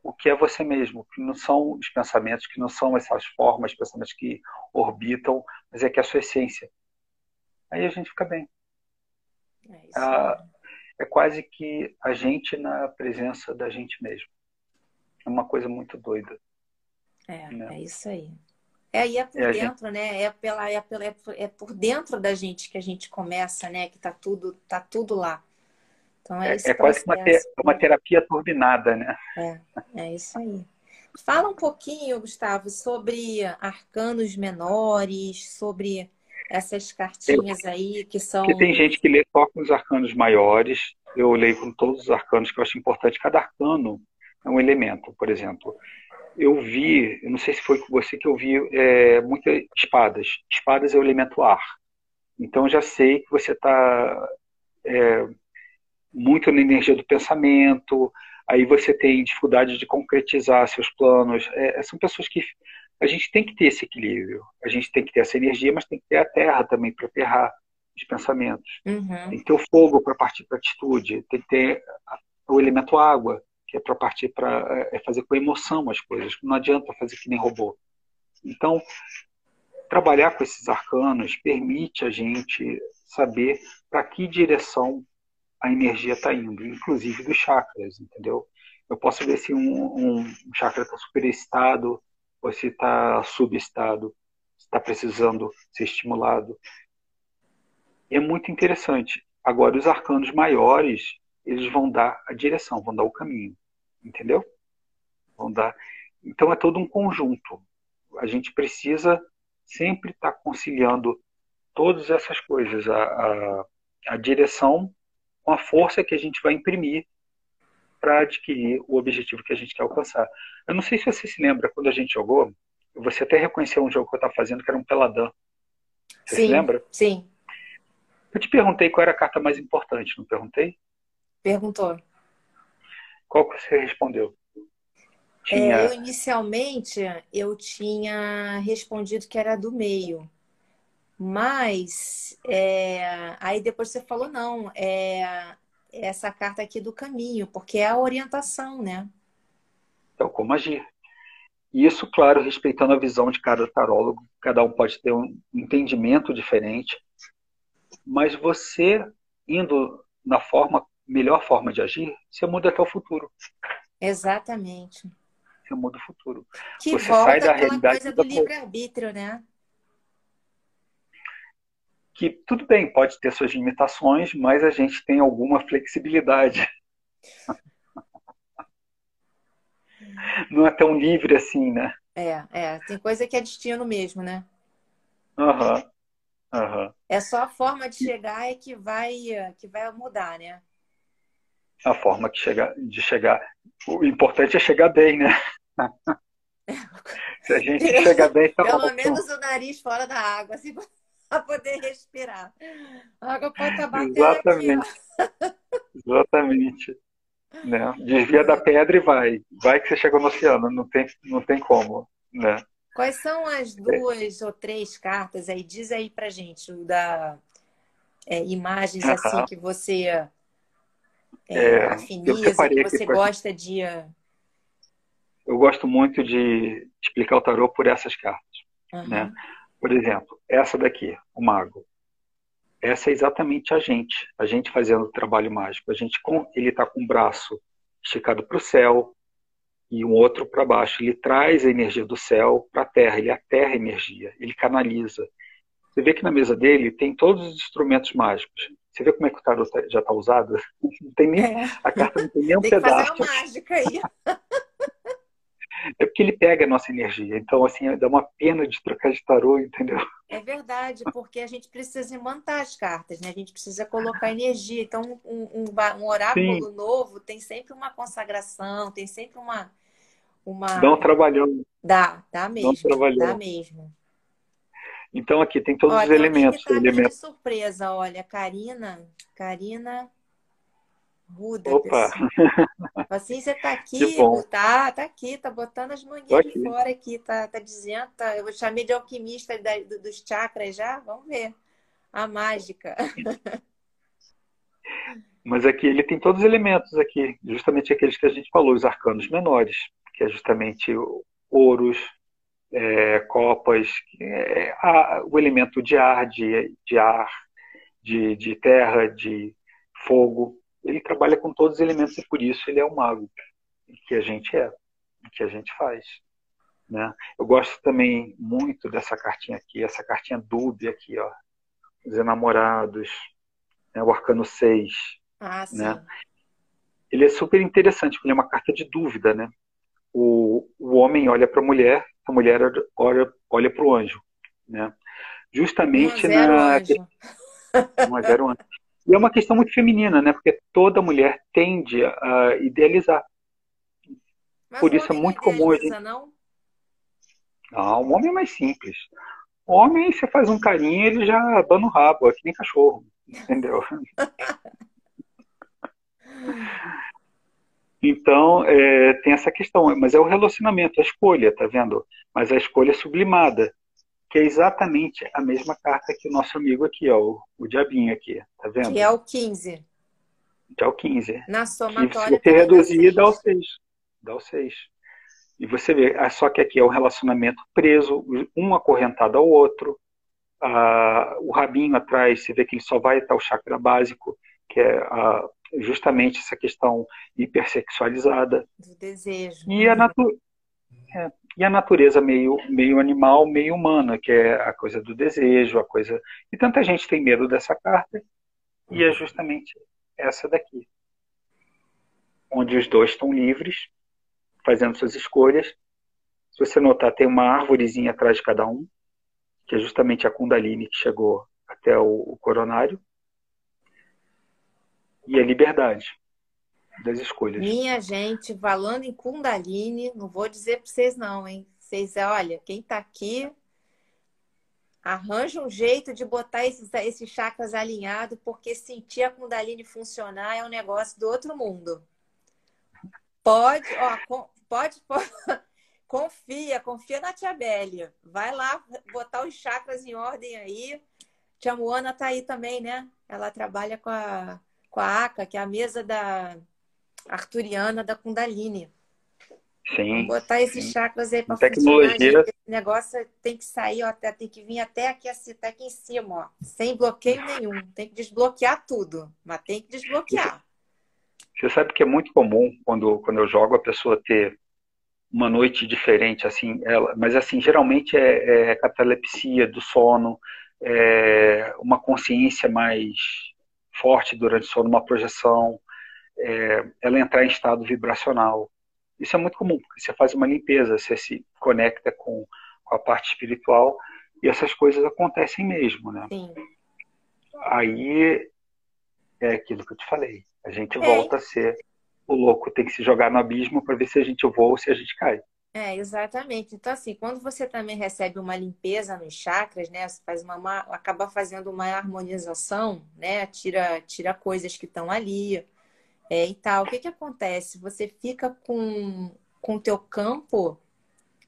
o que é você mesmo, que não são os pensamentos, que não são essas formas, pensamentos que orbitam, mas é que é a sua essência. Aí a gente fica bem. É, ah, é quase que a gente na presença da gente mesmo. É uma coisa muito doida. É, né? é isso aí. É, e é por é dentro, gente... né? É, pela, é, pela, é, por, é por dentro da gente que a gente começa, né? Que tá tudo, tá tudo lá. Então é, é, é quase uma, te, uma terapia turbinada, né? É, é isso aí. Fala um pouquinho, Gustavo, sobre arcanos menores, sobre essas cartinhas aí que são. Porque tem gente que lê só com os arcanos maiores, eu leio com todos os arcanos, que eu acho importante. Cada arcano é um elemento, por exemplo. Eu vi, eu não sei se foi com você que eu vi é, muitas espadas. Espadas é o elemento ar. Então já sei que você está é, muito na energia do pensamento, aí você tem dificuldade de concretizar seus planos. É, é, são pessoas que a gente tem que ter esse equilíbrio, a gente tem que ter essa energia, mas tem que ter a terra também para aterrar os pensamentos. Uhum. Tem que ter o fogo para partir para atitude, tem que ter o elemento água, que é para partir para é fazer com emoção as coisas. Não adianta fazer que nem robô. Então, trabalhar com esses arcanos permite a gente saber para que direção a energia está indo, inclusive dos chakras, entendeu? Eu posso ver se um, um chakra está superestado ou se está subestado, se está precisando ser estimulado. É muito interessante. Agora, os arcanos maiores, eles vão dar a direção, vão dar o caminho, entendeu? Vão dar. Então, é todo um conjunto. A gente precisa sempre estar tá conciliando todas essas coisas. A, a, a direção com a força que a gente vai imprimir para adquirir o objetivo que a gente quer alcançar. Eu não sei se você se lembra, quando a gente jogou, você até reconheceu um jogo que eu estava fazendo que era um Peladão. Você sim, se lembra? Sim. Eu te perguntei qual era a carta mais importante, não perguntei? Perguntou. Qual que você respondeu? Tinha... É, eu inicialmente eu tinha respondido que era do meio. Mas é, aí depois você falou, não, é essa carta aqui do caminho, porque é a orientação, né? Então, como agir? Isso, claro, respeitando a visão de cada tarólogo, cada um pode ter um entendimento diferente, mas você indo na forma, melhor forma de agir, você muda até o futuro. Exatamente. Você muda o futuro. Que você sai da realidade coisa do livre-arbítrio, né? que tudo bem, pode ter suas limitações, mas a gente tem alguma flexibilidade. Não é tão livre assim, né? É, é. Tem coisa que é destino mesmo, né? Aham. Uhum. Uhum. É só a forma de chegar é que vai, que vai mudar, né? A forma de chegar, de chegar. O importante é chegar bem, né? Se a gente chegar bem, tá Pelo menos o nariz fora da água. Assim para poder respirar. A água pode estar batendo Exatamente. Aqui, Exatamente. Né? Desvia da pedra e vai. Vai que você chega no oceano, não tem, não tem como. Né? Quais são as duas é. ou três cartas aí? Diz aí pra gente, da é, imagens uhum. assim que você é, é, afiniza, que você gosta de. Eu gosto muito de explicar o tarô por essas cartas. Uhum. Né? Por exemplo, essa daqui, o mago. Essa é exatamente a gente, a gente fazendo o trabalho mágico. A gente com, ele está com o braço esticado para o céu e um outro para baixo. Ele traz a energia do céu para a terra, ele aterra a energia, ele canaliza. Você vê que na mesa dele tem todos os instrumentos mágicos. Você vê como é que o tarot tá, já está usado? Não tem nem, é. A carta não tem nem um tem pedaço. Que fazer uma mágica aí. é porque ele pega a nossa energia. Então, assim, dá uma pena de trocar de tarô, entendeu? É verdade, porque a gente precisa imantar as cartas, né? A gente precisa colocar energia. Então, um, um, um oráculo Sim. novo tem sempre uma consagração, tem sempre uma. uma... Dá um trabalhão. Dá, dá mesmo. Dá, um dá mesmo. Então, aqui tem todos olha, os elementos. Tá elementos. de surpresa, olha, Karina, Karina Ruda, Opa! Assim, você tá aqui, tá, tá aqui, tá botando as manguinhas de fora aqui, tá, tá dizendo, tá, eu chamei de alquimista da, dos chakras já, vamos ver. A mágica. Mas aqui ele tem todos os elementos aqui, justamente aqueles que a gente falou, os arcanos menores, que é justamente ouros, é, copas, é, a, o elemento de ar, de, de ar, de, de terra, de fogo. Ele trabalha com todos os elementos e por isso ele é o mago que a gente é, que a gente faz. Né? Eu gosto também muito dessa cartinha aqui, essa cartinha dúbia aqui, ó, os enamorados, né? o arcano 6. Ah, sim. Né? Ele é super interessante, porque ele é uma carta de dúvida, né? O, o homem olha para a mulher, a mulher olha, olha para o anjo, né? Justamente um na... Anjo. Um a zero anjo. E é uma questão muito feminina, né? Porque toda mulher tende a idealizar. Mas Por isso é muito comum a gente... não? Não, o homem é mais simples. O homem, você faz um carinho, ele já abana o rabo, é que nem cachorro, entendeu? Então, é, tem essa questão, mas é o relacionamento, a escolha, tá vendo? Mas a escolha sublimada, que é exatamente a mesma carta que o nosso amigo aqui, ó, o, o diabinho aqui, tá vendo? Que é o 15. Que é o 15. Na somatória. Se você reduzir, dá o 6. Dá o 6. E você vê, ah, só que aqui é o relacionamento preso, um acorrentado ao outro, ah, o rabinho atrás, você vê que ele só vai até o chakra básico, que é ah, justamente essa questão hipersexualizada. Do desejo. E a, natu é, e a natureza meio, meio animal, meio humana, que é a coisa do desejo, a coisa. E tanta gente tem medo dessa carta, e é justamente essa daqui. Onde os dois estão livres fazendo suas escolhas. Se você notar, tem uma árvorezinha atrás de cada um, que é justamente a Kundalini que chegou até o, o coronário. E a liberdade das escolhas. Minha gente, falando em Kundalini, não vou dizer para vocês não, hein? Vocês, olha, quem está aqui arranja um jeito de botar esses, esses chakras alinhados, porque sentir a Kundalini funcionar é um negócio do outro mundo. Pode, ó, pode, pode, confia, confia na tia Bélia. Vai lá botar os chakras em ordem aí. Tia Moana tá aí também, né? Ela trabalha com a, com a ACA, que é a mesa da arturiana da Kundalini. Sim. Vamos botar esses sim. chakras aí para funcionar. Esse negócio tem que sair, ó, tem que vir até aqui, até aqui em cima, ó, sem bloqueio nenhum. Tem que desbloquear tudo, mas tem que desbloquear. Você sabe que é muito comum quando, quando eu jogo a pessoa ter uma noite diferente, assim, ela, mas assim, geralmente é, é catalepsia do sono, é uma consciência mais forte durante o sono, uma projeção, é, ela entrar em estado vibracional. Isso é muito comum, porque você faz uma limpeza, você se conecta com, com a parte espiritual e essas coisas acontecem mesmo, né? Sim. Aí é aquilo que eu te falei. A gente é. volta a ser o louco, tem que se jogar no abismo para ver se a gente voa ou se a gente cai. É, exatamente. Então, assim, quando você também recebe uma limpeza nos chakras, né? Você faz uma, uma acaba fazendo uma harmonização, né? Tira, tira coisas que estão ali é, e tal. O que que acontece? Você fica com o teu campo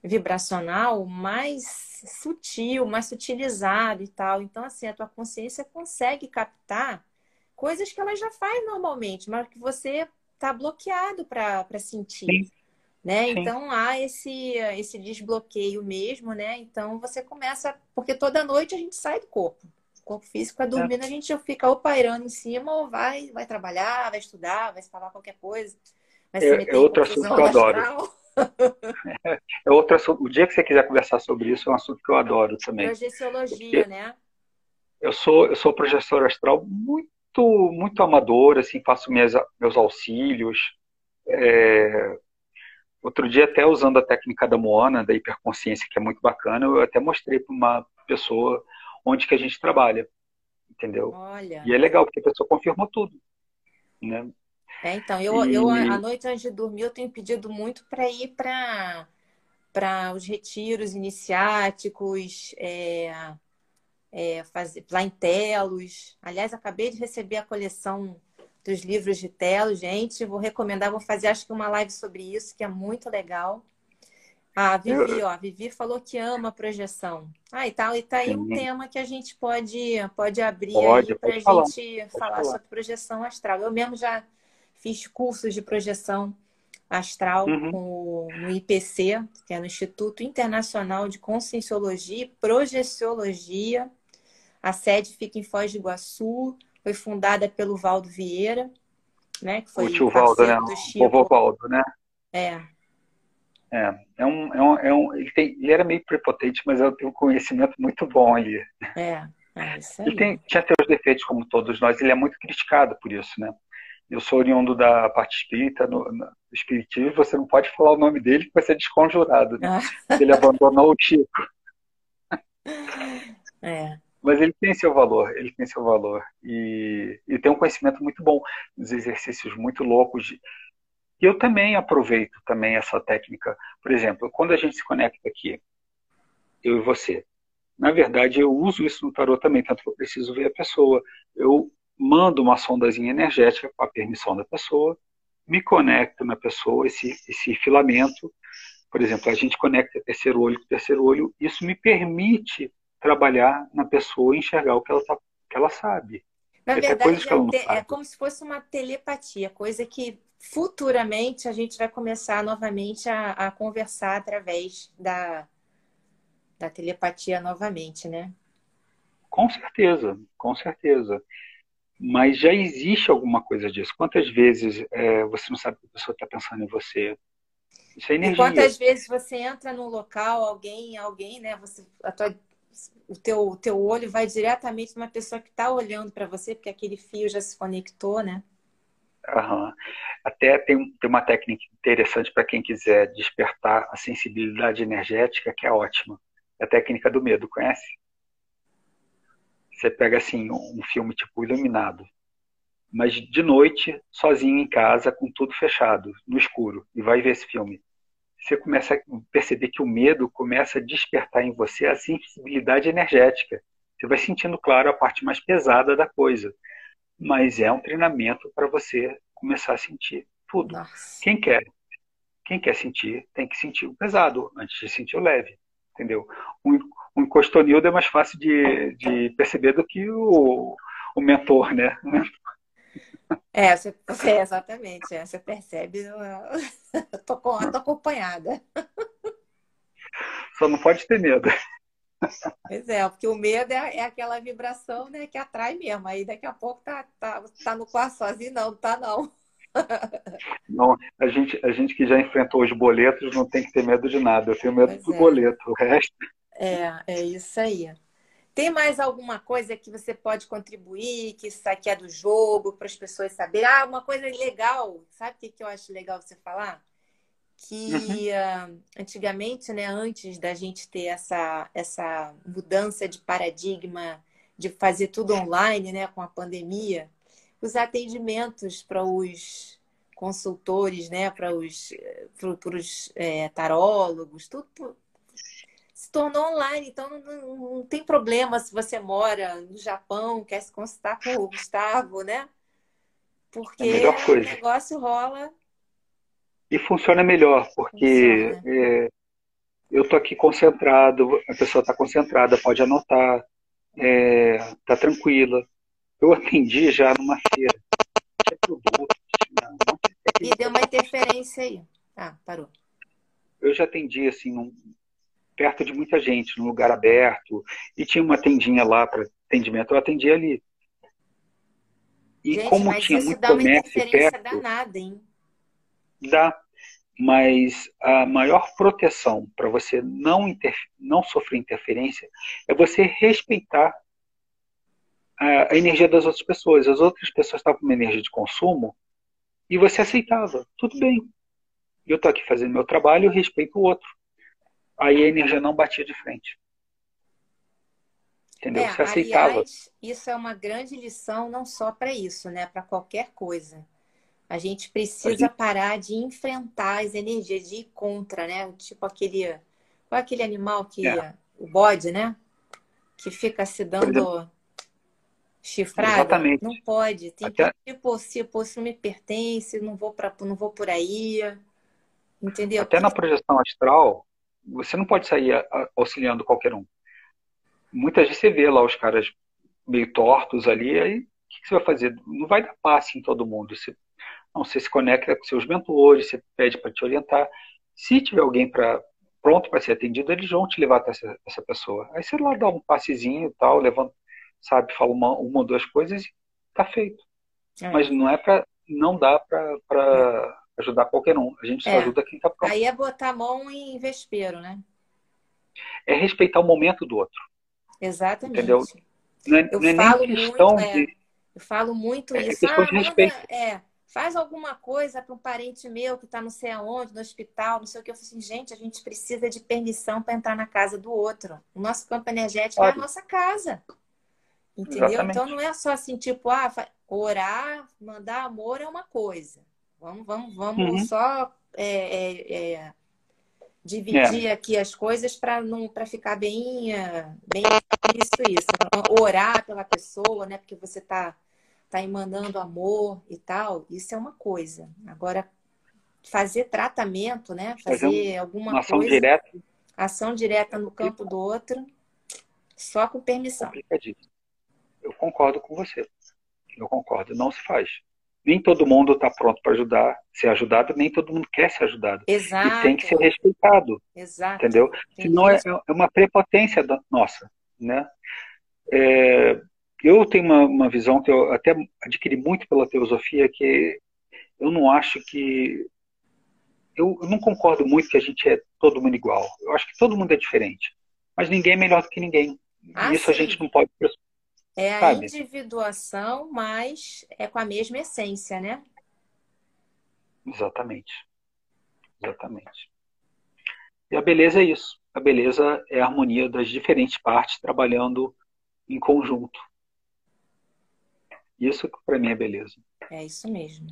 vibracional mais sutil, mais sutilizado e tal. Então, assim, a tua consciência consegue captar coisas que ela já faz normalmente, mas que você está bloqueado para sentir. Sim. Né? Sim. Então há esse, esse desbloqueio mesmo, né? Então você começa. Porque toda noite a gente sai do corpo. O corpo físico é dormindo, é. a gente fica ou pairando em cima, ou vai, vai trabalhar, vai estudar, vai falar qualquer coisa. Vai é, é outro assunto que eu adoro. é, é outro assunto. O dia que você quiser conversar sobre isso, é um assunto que eu adoro também. Projeciologia, né? Eu sou, eu sou projetor astral muito muito, muito amador, assim, faço minhas, meus auxílios. É... Outro dia, até usando a técnica da Moana, da hiperconsciência, que é muito bacana, eu até mostrei para uma pessoa onde que a gente trabalha, entendeu? Olha. E é legal, porque a pessoa confirmou tudo, né? É, então, eu, e... eu à noite antes de dormir, eu tenho pedido muito para ir para para os retiros iniciáticos, é, é, fazer, lá em Telos. Aliás, acabei de receber a coleção dos livros de Telos, gente. Vou recomendar, vou fazer acho que uma live sobre isso, que é muito legal. Ah, a Vivi, eu... ó, Vivi falou que ama a projeção. Ah, e tá, e tá aí Sim. um tema que a gente pode, pode abrir pode, aí para a gente falar, falar sobre projeção astral. Eu mesmo já fiz cursos de projeção astral uhum. com, no IPC, que é no Instituto Internacional de Conscienciologia e Projeciologia. A sede fica em Foz do Iguaçu, foi fundada pelo Valdo Vieira, né? Que foi o tio Valdo, né? O vovô Valdo, né? É. É, é um, é um, é um ele, tem, ele era meio prepotente, mas eu tenho um conhecimento muito bom ali. É, é isso aí. Ele tem, tinha seus defeitos, como todos nós, ele é muito criticado por isso, né? Eu sou oriundo da parte espírita, no, no espiritismo, você não pode falar o nome dele que vai ser desconjurado, né? Ah. Ele abandonou o Chico. É. Mas ele tem seu valor, ele tem seu valor. E, e tem um conhecimento muito bom, dos exercícios muito loucos. De... E eu também aproveito também essa técnica. Por exemplo, quando a gente se conecta aqui, eu e você, na verdade eu uso isso no tarot também, tanto que eu preciso ver a pessoa. Eu mando uma sondazinha energética com a permissão da pessoa, me conecto na pessoa, esse, esse filamento, por exemplo, a gente conecta terceiro olho com terceiro olho, isso me permite trabalhar na pessoa e enxergar o que ela, tá, que ela sabe. Na verdade, é, é como se fosse uma telepatia, coisa que futuramente a gente vai começar novamente a, a conversar através da, da telepatia novamente, né? Com certeza, com certeza. Mas já existe alguma coisa disso. Quantas vezes é, você não sabe que a pessoa está pensando em você? Isso é energia. E quantas vezes você entra num local, alguém, alguém, né? Você, a tua o teu, o teu olho vai diretamente numa pessoa que está olhando para você, porque aquele fio já se conectou, né? Uhum. Até tem, tem uma técnica interessante para quem quiser despertar a sensibilidade energética, que é ótima. É a técnica do medo, conhece? Você pega assim um filme tipo iluminado, mas de noite, sozinho em casa, com tudo fechado, no escuro, e vai ver esse filme você começa a perceber que o medo começa a despertar em você a sensibilidade energética. Você vai sentindo, claro, a parte mais pesada da coisa. Mas é um treinamento para você começar a sentir tudo. Nossa. Quem quer? Quem quer sentir, tem que sentir o pesado antes de sentir o leve. Entendeu? Um, um encostonildo é mais fácil de, de perceber do que o, o mentor, né? É, você, é exatamente. É, você percebe. Eu tô, tô acompanhada. Só não pode ter medo. Pois é, porque o medo é, é, aquela vibração né, que atrai mesmo. Aí daqui a pouco tá, tá, tá no quarto sozinho, não, tá não. Não, a gente, a gente que já enfrentou os boletos não tem que ter medo de nada. Eu tenho medo pois do é. boleto, o resto. É, é isso aí. Tem mais alguma coisa que você pode contribuir, que isso aqui é do jogo, para as pessoas saberem? Ah, uma coisa legal, sabe o que, que eu acho legal você falar? Que uhum. uh, antigamente, né, antes da gente ter essa, essa mudança de paradigma de fazer tudo online, né, com a pandemia, os atendimentos para os consultores, né, para os, para os é, tarólogos, tudo tornou online, então não, não, tem problema se você mora no Japão, quer se consultar com o Gustavo, né? Porque é o negócio rola. E funciona melhor, porque funciona. É, eu tô aqui concentrado, a pessoa está concentrada, pode anotar, é, tá tranquila. Eu atendi já numa feira. E deu uma interferência aí. Ah, parou. Eu já atendi assim num, perto de muita gente, num lugar aberto, e tinha uma tendinha lá para atendimento, eu atendi ali. E gente, como tinha muito comércio perto, danada, hein? Dá, mas a maior proteção para você não, inter... não sofrer interferência é você respeitar a, a energia das outras pessoas. As outras pessoas estavam com uma energia de consumo e você aceitava. Tudo bem. Eu estou aqui fazendo meu trabalho, eu respeito o outro aí a energia não batia de frente. Entendeu? É, Você aceitava. Aliás, isso é uma grande lição, não só para isso, né? Para qualquer coisa. A gente precisa gente... parar de enfrentar as energias, de ir contra, né? Tipo aquele. Qual é aquele animal que. É. O bode, né? Que fica se dando chifrado. Exatamente. Não pode. Tem Até... que, tipo, se, pô, isso não me pertence, não vou, pra, não vou por aí. Entendeu? Até na projeção astral, você não pode sair auxiliando qualquer um. Muitas vezes você vê lá os caras meio tortos ali, aí o que você vai fazer? Não vai dar passe em todo mundo. Você, não, você se conecta com seus mentores, você pede para te orientar. Se tiver alguém para pronto para ser atendido, eles vão te levar até essa, essa pessoa. Aí você lá dá um passezinho e tal, levanta, sabe, fala uma, uma ou duas coisas e tá feito. É. Mas não é para não dá para ajudar qualquer um. A gente só é. ajuda quem está pronto. Aí é botar a mão em vespeiro, né? É respeitar o momento do outro. Exatamente. Entendeu? Não é, eu não é falo muito, é, de. Eu falo muito é isso. questão Ah, de respeito. manda- é, faz alguma coisa para um parente meu que está não sei aonde, no hospital, não sei o que. Eu falei assim, gente, a gente precisa de permissão para entrar na casa do outro. O nosso campo energético é a nossa casa. Entendeu? Exatamente. Então não é só assim, tipo, ah, orar, mandar amor é uma coisa. Vamos, vamos, vamos Uhum. só é, é, é, dividir aqui as coisas para não para ficar bem, ah, bem isso, isso. Orar pela pessoa, né? Porque você tá, tá emanando amor e tal, isso é uma coisa. Agora, fazer tratamento, né? Fazer Fazer alguma Uma ação coisa, direta ação direta no campo do outro, só com permissão. Eu concordo com você. Eu concordo. Não se faz. Nem todo mundo está pronto para ajudar, ser ajudado, nem todo mundo quer ser ajudado. Exato. E tem que ser respeitado, Exato. entendeu? Tem Senão é, é uma prepotência da- nossa, né? É, eu tenho uma, uma visão que eu até adquiri muito pela teosofia, que eu não acho que eu, eu não concordo muito que a gente é todo mundo igual. Eu acho que todo mundo é diferente, mas ninguém é melhor do que ninguém. Ah, Isso a sim. gente não pode É a sabe? individuação, mas é com a mesma essência, né? Exatamente. Exatamente. E a beleza é isso. A beleza é a harmonia das diferentes partes trabalhando em conjunto. Isso que para mim é beleza. É isso mesmo.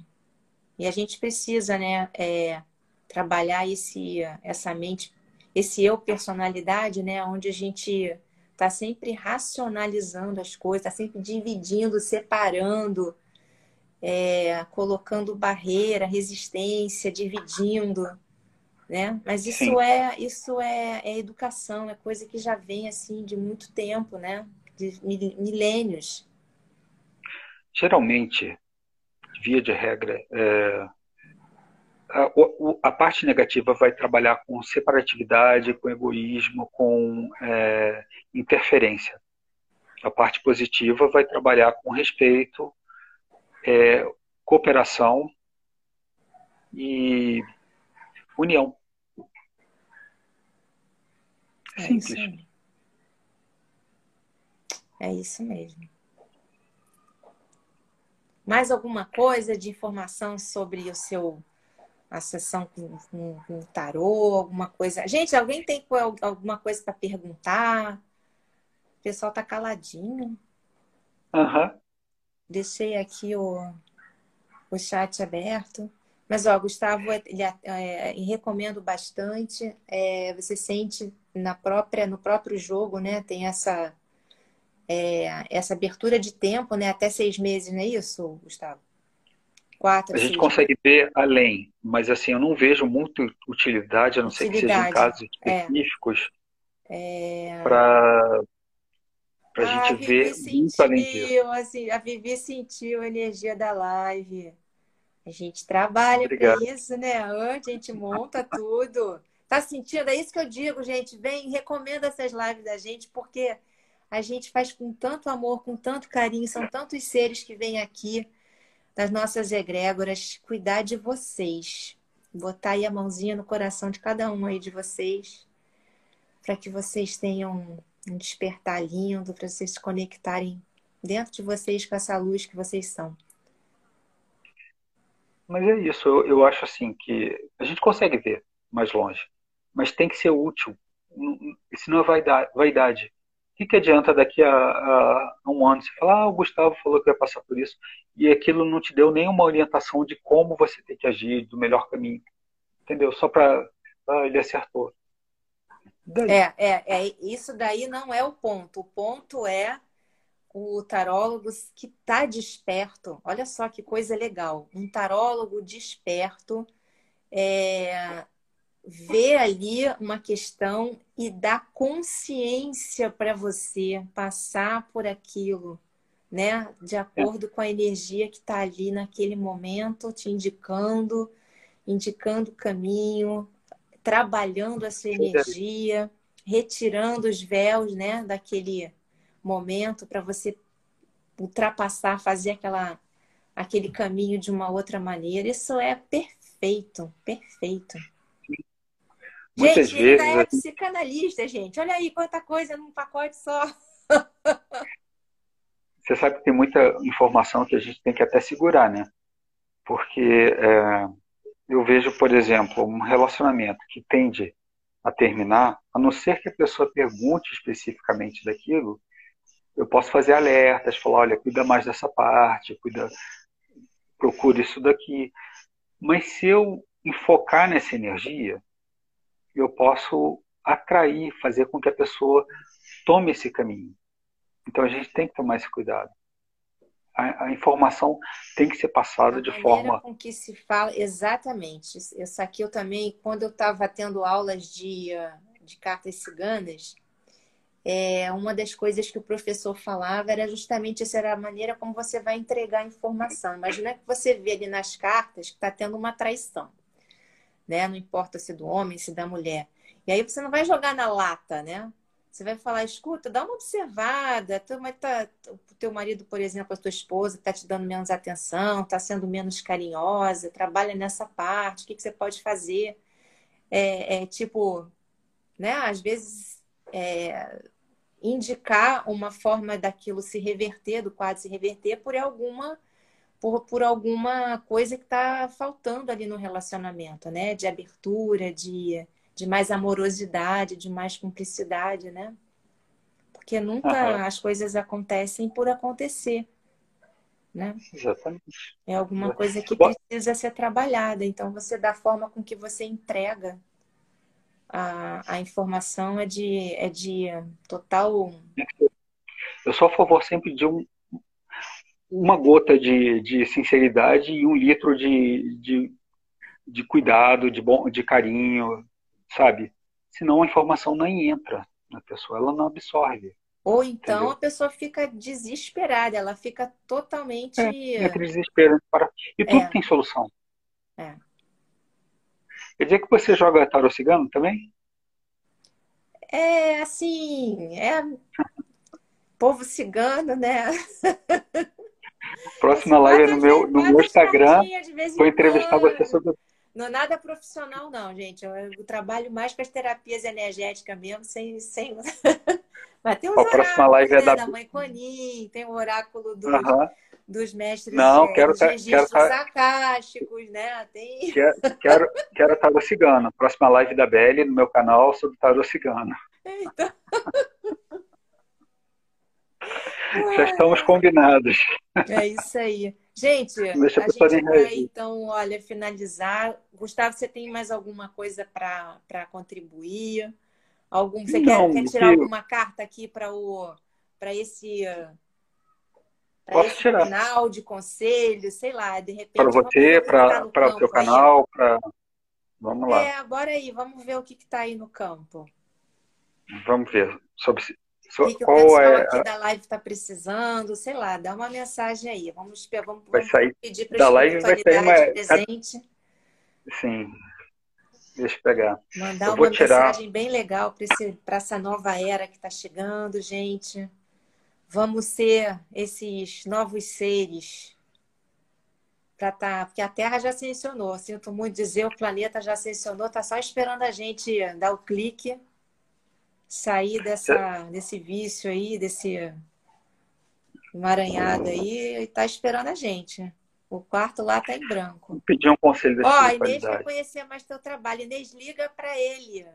E a gente precisa, né, é, trabalhar esse, essa mente, esse eu personalidade, né, onde a gente está sempre racionalizando as coisas, está sempre dividindo, separando, é, colocando barreira, resistência, dividindo, né? Mas isso Sim. é isso é, é educação, é coisa que já vem assim de muito tempo, né? De mil- milênios. Geralmente, via de regra, é, a, a parte negativa vai trabalhar com separatividade, com egoísmo, com é, interferência. A parte positiva vai trabalhar com respeito, é, cooperação e união. É Simples. isso. É isso mesmo. Mais alguma coisa de informação sobre o seu a sessão com, com, com o tarô, alguma coisa? Gente, alguém tem alguma coisa para perguntar? O pessoal tá caladinho. Aham. Deixei aqui o, o chat aberto. Mas, ó, Gustavo, ele, é, recomendo bastante. É, você sente na própria, no próprio jogo, né? Tem essa, é, essa abertura de tempo, né? Até seis meses, não é isso, Gustavo? Quatro, A gente seis consegue ver além, mas assim, eu não vejo muita utilidade, a não ser que seja em Utilidade, casos é. específicos, É... para a gente Vivi ver muito além disso. sentiu, assim, a Vivi sentiu a energia da live. A gente trabalha para isso, né? Antes a gente monta tudo. Tá sentindo? É isso que eu digo, gente. Vem, recomenda essas lives da gente, porque a gente faz com tanto amor, com tanto carinho. São tantos seres que vêm aqui, das nossas egrégoras, cuidar de vocês. Botar aí a mãozinha no coração de cada um aí de vocês, para que vocês tenham um despertar lindo, para vocês se conectarem dentro de vocês com essa luz que vocês são. Mas é isso, eu, eu acho assim que a gente consegue ver mais longe, mas tem que ser útil, Não- senão é vaidade. vaidade. O que, que adianta daqui a, a- a um ano você falar, ah, o Gustavo falou que vai passar por isso, e aquilo não te deu nenhuma orientação de como você tem que agir, do melhor caminho, entendeu? Só para, ah, ele acertou. Daí, É, é, é, isso daí não é o ponto. O ponto é o tarólogo que está desperto. Olha só que coisa legal. Um tarólogo desperto, é, ver ali uma questão e dar consciência para você passar por aquilo, né? De acordo com a energia que está ali naquele momento, te indicando, indicando o caminho, trabalhando a sua energia, retirando os véus, né? Daquele momento para você ultrapassar, fazer aquela, aquele caminho de uma outra maneira. Isso é perfeito, perfeito. Muitas gente, vezes, ele é psicanalista, gente. Olha aí quanta coisa num pacote só. Você sabe que tem muita informação que a gente tem que até segurar, né? Porque é, eu vejo, por exemplo, um relacionamento que tende a terminar, a não ser que a pessoa pergunte especificamente daquilo, eu posso fazer alertas, falar, olha, cuida mais dessa parte, cuida, procure isso daqui. Mas se eu enfocar nessa energia, eu posso atrair, fazer com que a pessoa tome esse caminho. Então a gente tem que tomar esse cuidado. A, a informação tem que ser passada a de forma. com que se fala, exatamente. Isso aqui eu também, quando eu estava tendo aulas de, de cartas ciganas, é, uma das coisas que o professor falava era justamente essa era a maneira como você vai entregar a informação. Imagina que você vê ali nas cartas que está tendo uma traição né? Não importa se do homem, se da mulher. E aí você não vai jogar na lata, né? Você vai falar, escuta, dá uma observada. Tá, o teu marido, por exemplo, a tua esposa, está te dando menos atenção, está sendo menos carinhosa, trabalha nessa parte, o que, que você pode fazer? É, é tipo, né? Às vezes é, indicar uma forma daquilo se reverter, do quadro se reverter por alguma por, por alguma coisa que está faltando ali no relacionamento, né? De abertura, de, de mais amorosidade, de mais cumplicidade, né? Porque nunca uhum. as coisas acontecem por acontecer, né? Exatamente. É alguma coisa que precisa ser trabalhada. Então, você, da forma com que você entrega a, a informação, é de, é de total. Eu sou a favor sempre de um, uma gota de, de sinceridade e um litro de, de, de cuidado, de, bom, de carinho, sabe? Senão a informação nem entra na pessoa, ela não absorve. Ou então entendeu? a pessoa fica desesperada, ela fica totalmente. É, entra desesperante para. E tudo é. tem solução. É. Quer dizer que você joga tarot cigano também? É, assim, é povo cigano, né? Próxima live é no meu, no meu Instagram. Vou entrevistar você sobre. Não é nada profissional, não, gente. Eu, trabalho mais com as terapias energéticas mesmo, sem. sem... Mas tem os a próxima live é né, da... da mãe Conin, tem o oráculo do, dos mestres não, é, quero, quero, registros quero, né? Tem... Quero, quero, quero tarot cigano. Próxima live da Belly no meu canal sobre tarot cigano. Então... Já estamos combinados. É isso aí. Gente, Deixa a gente vai então, olha, finalizar. Gustavo, você tem mais alguma coisa para contribuir? Algum, você Não, quer, quer tirar alguma carta aqui para o para esse para esse tirar. final de conselho, sei lá, de repente. Para você, para o seu canal, para. Vamos lá. É, agora aí, vamos ver o que está aí no campo. Vamos ver. Sobre o que, que o pessoal é... aqui da live está precisando? Sei lá, dá uma mensagem aí. Vamos, vamos, vai sair pedir para a live vai sair uma... presente. Sim. Deixa eu pegar. Mandar eu uma tirar... mensagem bem legal para essa nova era que está chegando, gente. Vamos ser esses novos seres. Pra tá, porque a Terra já ascensionou. Sinto muito dizer, o planeta já ascensionou, está só esperando a gente dar o clique sair dessa, desse vício aí, desse emaranhado aí, e tá esperando a gente. O quarto lá tá em branco. Vou pedir um conselho Ó, oh, Inês quer conhecer mais teu trabalho. Inês, liga para ele.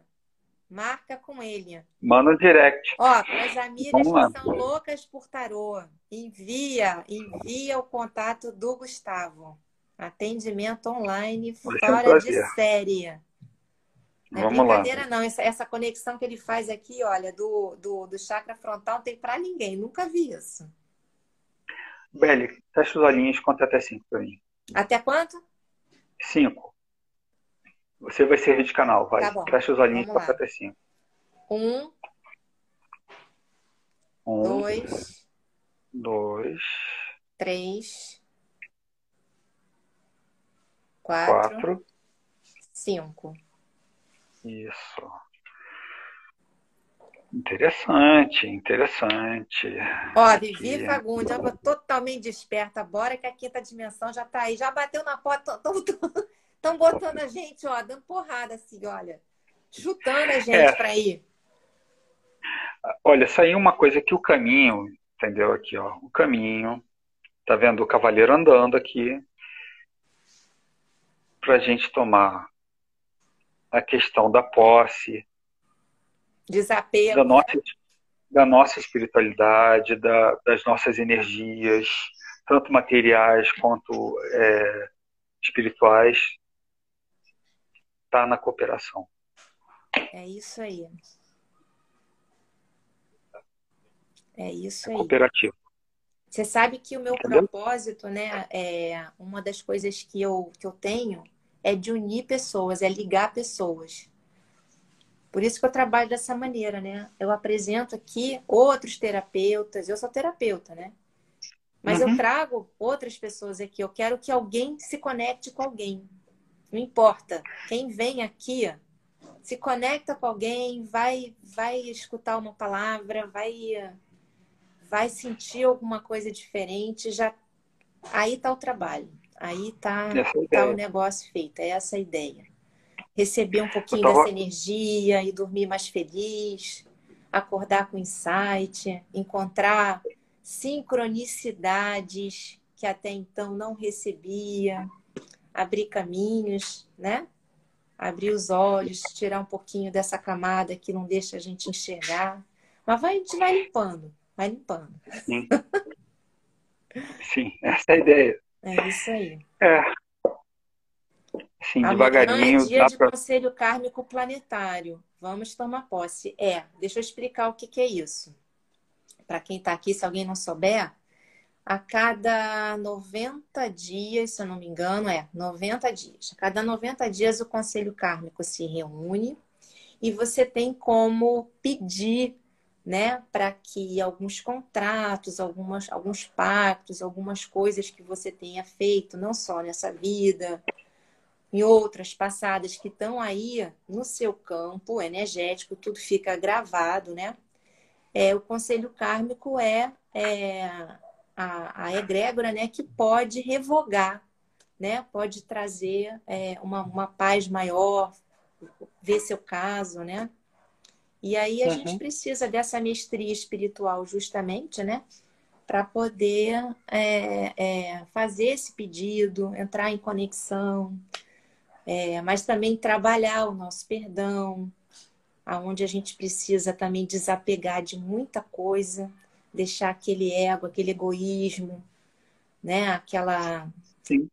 Marca com ele. Manda direct. Ó, para as amigas que são loucas por tarô, envia, envia o contato do Gustavo. Atendimento online fora de série. Não é Vamos brincadeira, lá. não. Essa, essa conexão que ele faz aqui, olha, do, do, do chakra frontal, não tem para ninguém. Nunca vi isso. Beli, fecha os olhinhos, conta até cinco para mim. Até quanto? Cinco. Você vai servir de canal, vai. Tá Fecha os olhinhos para até cinco. Um. Um. Dois. Dois. Três. Quatro. Quatro. Cinco. Isso. Interessante, interessante. Ó, Vivi aqui. Fagundes, eu totalmente desperta. Bora que a quinta dimensão já tá aí. Já bateu na porta. Estão botando a gente, ó, dando porrada assim, olha. Chutando a gente é. para ir. Olha, saiu uma coisa que o caminho, entendeu? Aqui, ó. O caminho. Tá vendo o cavaleiro andando aqui. Pra gente tomar a questão da posse, Desapego. Da nossa, da nossa espiritualidade, da, das nossas energias, tanto materiais quanto é, espirituais, está na cooperação. É isso aí. É isso aí. Cooperativo. Você sabe que o meu Entendeu? propósito, né, é uma das coisas que eu, que eu tenho é de unir pessoas, é ligar pessoas. Por isso que eu trabalho dessa maneira, né? Eu apresento aqui outros terapeutas, eu sou terapeuta, né? Mas uhum. eu trago outras pessoas aqui. Eu quero que alguém se conecte com alguém. Não importa. Quem vem aqui se conecta com alguém, vai vai escutar uma palavra, vai vai sentir alguma coisa diferente, já aí tá o trabalho. Aí tá, tá o negócio feito. É essa a ideia receber um pouquinho tava... dessa energia e dormir mais feliz, acordar com insight, encontrar sincronicidades que até então não recebia, abrir caminhos, né? Abrir os olhos, tirar um pouquinho dessa camada que não deixa a gente enxergar. Mas vai, a gente vai limpando, vai limpando. Sim. Sim, essa é a ideia. É isso aí. É. Sim, Amanhã devagarinho. É dia de pra... Conselho Kármico Planetário. Vamos tomar posse. É, deixa eu explicar o que, que é isso. Para quem está aqui, se alguém não souber, a cada 90 dias, se eu não me engano, é 90 dias. A cada 90 dias o Conselho Kármico se reúne e você tem como pedir né, para que alguns contratos, algumas, alguns pactos, algumas coisas que você tenha feito, não só nessa vida, em outras passadas que estão aí no seu campo energético, tudo fica gravado, né? É, o conselho kármico é, é a, a, egrégora né, que pode revogar, né? pode trazer é, uma, uma paz maior, ver seu caso, né? E aí a uhum. gente precisa dessa mestria espiritual justamente, né? Para poder é, é, fazer esse pedido, entrar em conexão, é, mas também trabalhar o nosso perdão, aonde a gente precisa também desapegar de muita coisa, deixar aquele ego, aquele egoísmo, né? Aquela. Sim.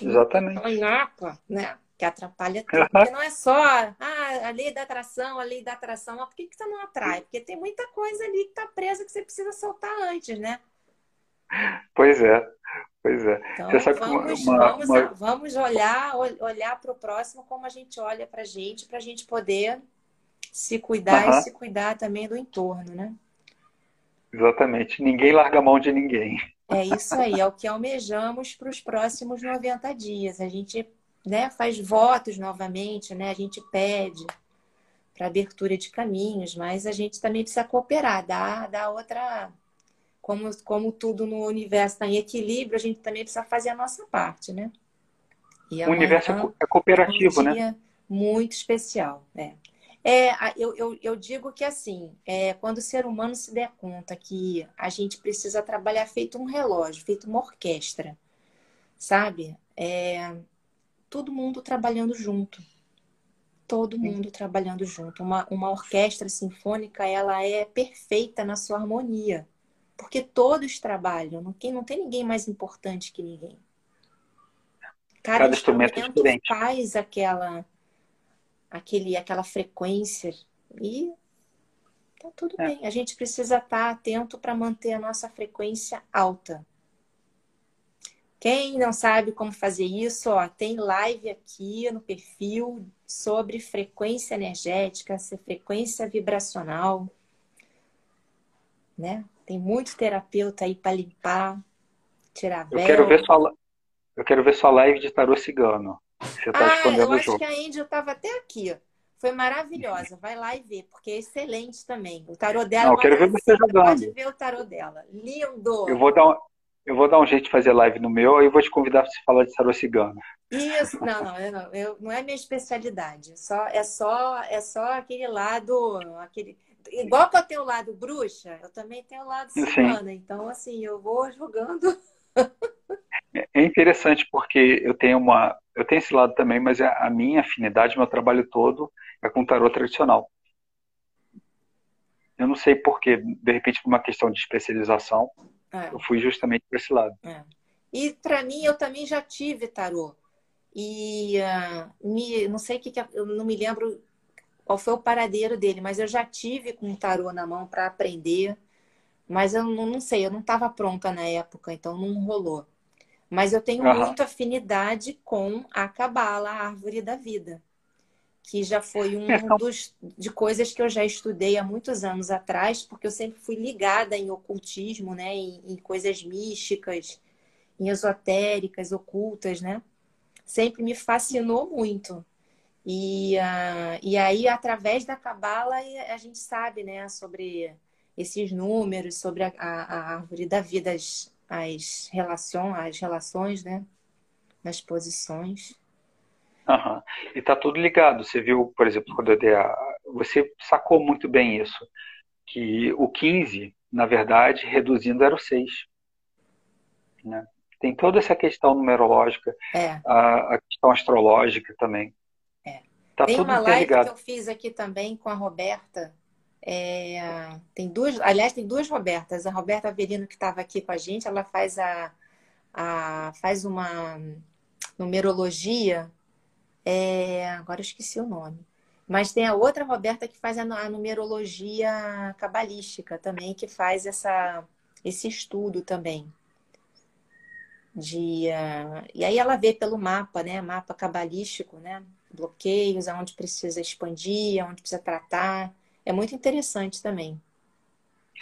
Exatamente. Inapa, né? Que atrapalha tudo. Porque não é só ah, a lei da atração, a lei da atração. Mas por que, que você não atrai? Porque tem muita coisa ali que está presa que você precisa soltar antes, né? Pois é. Pois é. Então, vamos, uma, vamos, uma... vamos olhar olhar para o próximo como a gente olha para a gente, para a gente poder se cuidar e se cuidar também do entorno, né? Exatamente. Ninguém larga a mão de ninguém. É isso aí, é o que almejamos para os próximos 90 dias. A gente né, faz votos novamente, né? A gente pede para abertura de caminhos, mas a gente também precisa cooperar, dar, dar outra como, como tudo no universo está em equilíbrio, a gente também precisa fazer a nossa parte, né? o universo é, é cooperativo, é um né? Muito especial, né? É, eu, eu, eu digo que assim, é, quando o ser humano se der conta que a gente precisa trabalhar feito um relógio, feito uma orquestra, sabe? É, todo mundo trabalhando junto. Todo mundo trabalhando junto. Uma, uma orquestra sinfônica, ela é perfeita na sua harmonia. Porque todos trabalham, não tem, não tem ninguém mais importante que ninguém. Cada, Cada instrumento, instrumento faz aquela, aquele, aquela frequência e tá tudo é. bem. A gente precisa estar atento para manter a nossa frequência alta. Quem não sabe como fazer isso, ó, tem live aqui no perfil sobre frequência energética, frequência vibracional, né? Tem muito terapeuta aí para limpar, tirar véu. Eu quero ver sua, eu quero ver sua live de tarô cigano. Você tá ah, eu acho jogo. que a Angel estava até aqui. Foi maravilhosa. Vai lá e vê, porque é excelente também. O tarô dela. Não, eu quero ver você jogando. Pode ver o tarô dela. Lindo. Eu vou dar um, eu vou dar um jeito de fazer live no meu e vou te convidar para você falar de tarô cigano. Isso, não, não, eu não, eu, não é minha especialidade. Só, é só é só aquele lado, aquele igual que eu tenho o lado bruxa, eu também tenho o lado cigana. Sim. Então, assim, eu vou jogando. É interessante porque eu tenho uma, eu tenho esse lado também, mas é a minha afinidade, meu trabalho todo é com tarô tradicional. Eu não sei porquê, de repente por uma questão de especialização, é. Eu fui justamente para esse lado. É. E para mim, eu também já tive tarô. E uh, me, não sei o que, que, eu não me lembro qual foi o paradeiro dele, mas eu já tive com um tarô na mão para aprender. Mas eu não, não sei, eu não estava pronta na época, então não rolou. Mas eu tenho uhum. muita afinidade com a cabala, a árvore da vida que já foi um é, dos de coisas que eu já estudei há muitos anos atrás, porque eu sempre fui ligada em ocultismo, né, em, em coisas místicas, em esotéricas, ocultas, né? Sempre me fascinou muito. E, uh, e aí, através da cabala, a gente sabe, né, sobre esses números, sobre a, a, a árvore da vida, as, as, relações, as relações, né, nas posições. Uhum. E tá tudo ligado. Você viu, por exemplo, quando eu dei a... Você sacou muito bem isso. Que o 15, na verdade, reduzindo era o 6. Né? Tem toda essa questão numerológica, é. a, a, questão astrológica também. É. Tá tem uma live que eu fiz aqui também com a Roberta. É, tem duas, aliás, tem duas Robertas. A Roberta Avelino, que estava aqui com a gente, ela faz a, a faz uma numerologia é, agora eu esqueci o nome. Mas tem a outra Roberta que faz a, numerologia cabalística também, que faz essa, esse estudo também. De, uh, e aí ela vê pelo mapa, né? Mapa cabalístico, né? Bloqueios, aonde precisa expandir, aonde precisa tratar. É muito interessante também.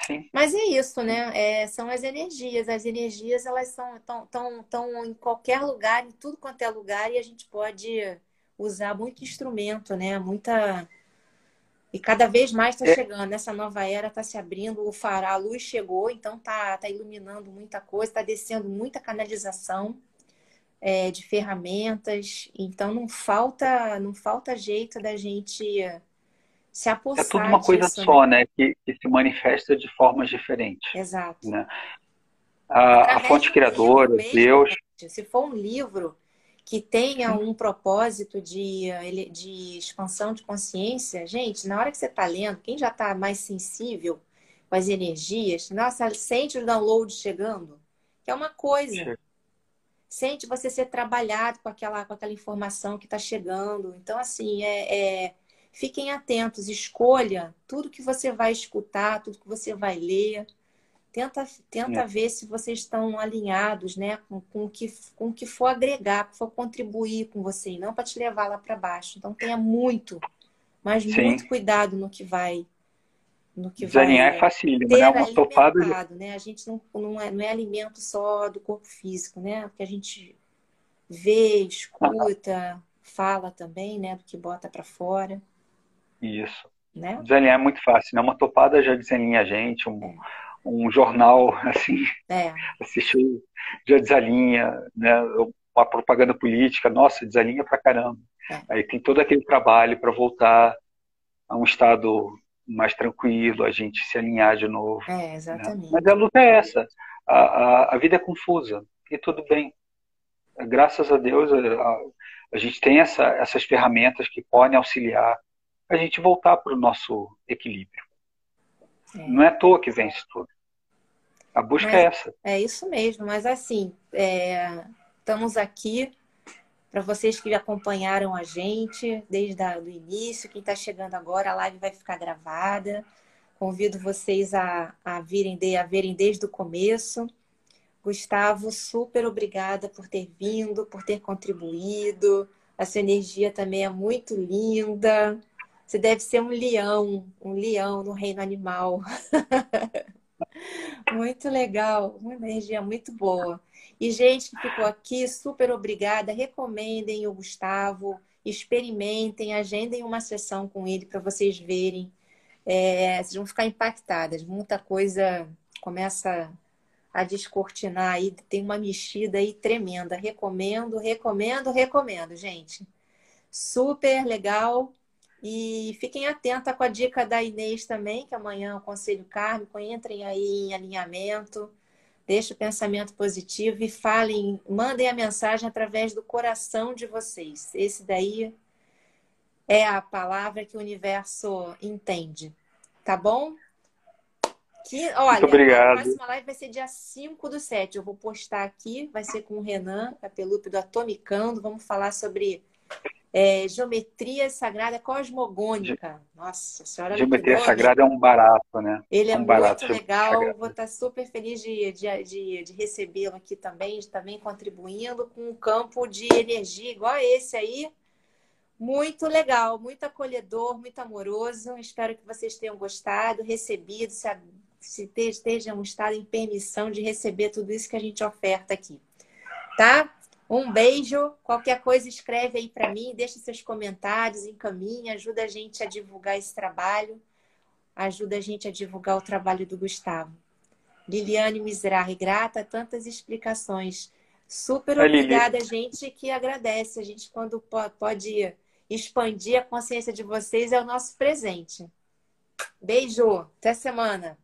Sim. Mas é isso, né? É, são as energias. As energias, elas são tão, tão, tão em qualquer lugar, em tudo quanto é lugar, e a gente pode usar muito instrumento, né? Muita. E cada vez mais está é. chegando, essa nova era está se abrindo, o farol, a luz chegou, então está tá iluminando muita coisa, está descendo muita canalização é, de ferramentas, então não falta, não falta jeito da gente se apossar É tudo uma coisa disso, só, né? né? Que, que, se manifesta de formas diferentes. Exato. Né? A, a fonte criadora, mesmo, Deus. Se for um livro, que tenha um propósito de, de expansão de consciência, gente, na hora que você está lendo, quem já está mais sensível com as energias, nossa, sente o download chegando, que é uma coisa. Sente você ser trabalhado com aquela, com aquela informação que está chegando. Então, assim, é, é, fiquem atentos, escolha tudo que você vai escutar, tudo que você vai ler Tenta, tenta é. ver se vocês estão alinhados né, com, com, o que, com o que for agregar, que for contribuir com você, e não para te levar lá para baixo. Então tenha muito, mas Sim. muito cuidado no que vai. No que Desalinhar vai é facílimo, né? Uma topada. Né? A gente não, não, é, não é alimento só do corpo físico, né? Porque a gente vê, escuta, ah. fala também, né? Do que bota para fora. Isso. Né? Desalinhar é muito fácil, né? Uma topada já desalinha a gente, um, é um jornal, assim, é. assistiu, já desalinha, né? Uma propaganda política, nossa, desalinha pra caramba. É. Aí tem todo aquele trabalho para voltar a um estado mais tranquilo, a gente se alinhar de novo. É, né? exatamente. Né? Mas a luta é essa. A, a, a, vida é confusa e tudo bem. Graças a Deus, a, a gente tem essa, essas ferramentas que podem auxiliar a gente voltar para o nosso equilíbrio. É. Não é à toa que vence tudo. A busca mas, é essa. É isso mesmo, mas assim, é, estamos aqui para vocês que acompanharam a gente desde o início, quem está chegando agora, a live vai ficar gravada. Convido vocês a, a virem de, a verem desde o começo, Gustavo, super obrigada por ter vindo, por ter contribuído. A sua energia também é muito linda. Você deve ser um leão, um leão no reino animal. muito legal, uma energia muito boa. E gente que ficou aqui, super obrigada. Recomendem o Gustavo, experimentem, agendem uma sessão com ele para vocês verem. É, vocês vão ficar impactadas. Muita coisa começa a descortinar aí, tem uma mexida aí tremenda. Recomendo, recomendo, recomendo, gente. Super legal. E fiquem atentos com a dica da Inês também, que amanhã é o Conselho Kármico. Entrem aí em alinhamento, deixem o pensamento positivo e falem, mandem a mensagem através do coração de vocês. Esse daí é a palavra que o universo entende. Tá bom? Que, olha, Muito obrigado. a próxima live vai ser dia 5 do 7. Eu vou postar aqui, vai ser com o Renan Capelupe do Atomicando. Vamos falar sobre é, geometria sagrada cosmogônica. Nossa senhora. Geometria sagrada é um barato, né? Ele é, um muito legal. Vou estar super feliz de, de, de, de recebê-lo aqui também, de também contribuindo com um campo de energia igual a esse aí. Muito legal, muito acolhedor, muito amoroso. Espero que vocês tenham gostado, recebido, se se estejam estado em permissão de receber tudo isso que a gente oferta aqui. Tá? Um beijo. Qualquer coisa, escreve aí para mim, deixa seus comentários, encaminha, ajuda a gente a divulgar esse trabalho, ajuda a gente a divulgar o trabalho do Gustavo. Liliane Mizrahi, grata, tantas explicações. Super obrigada, gente que agradece. A gente, quando pode expandir a consciência de vocês, é o nosso presente. Beijo, até semana.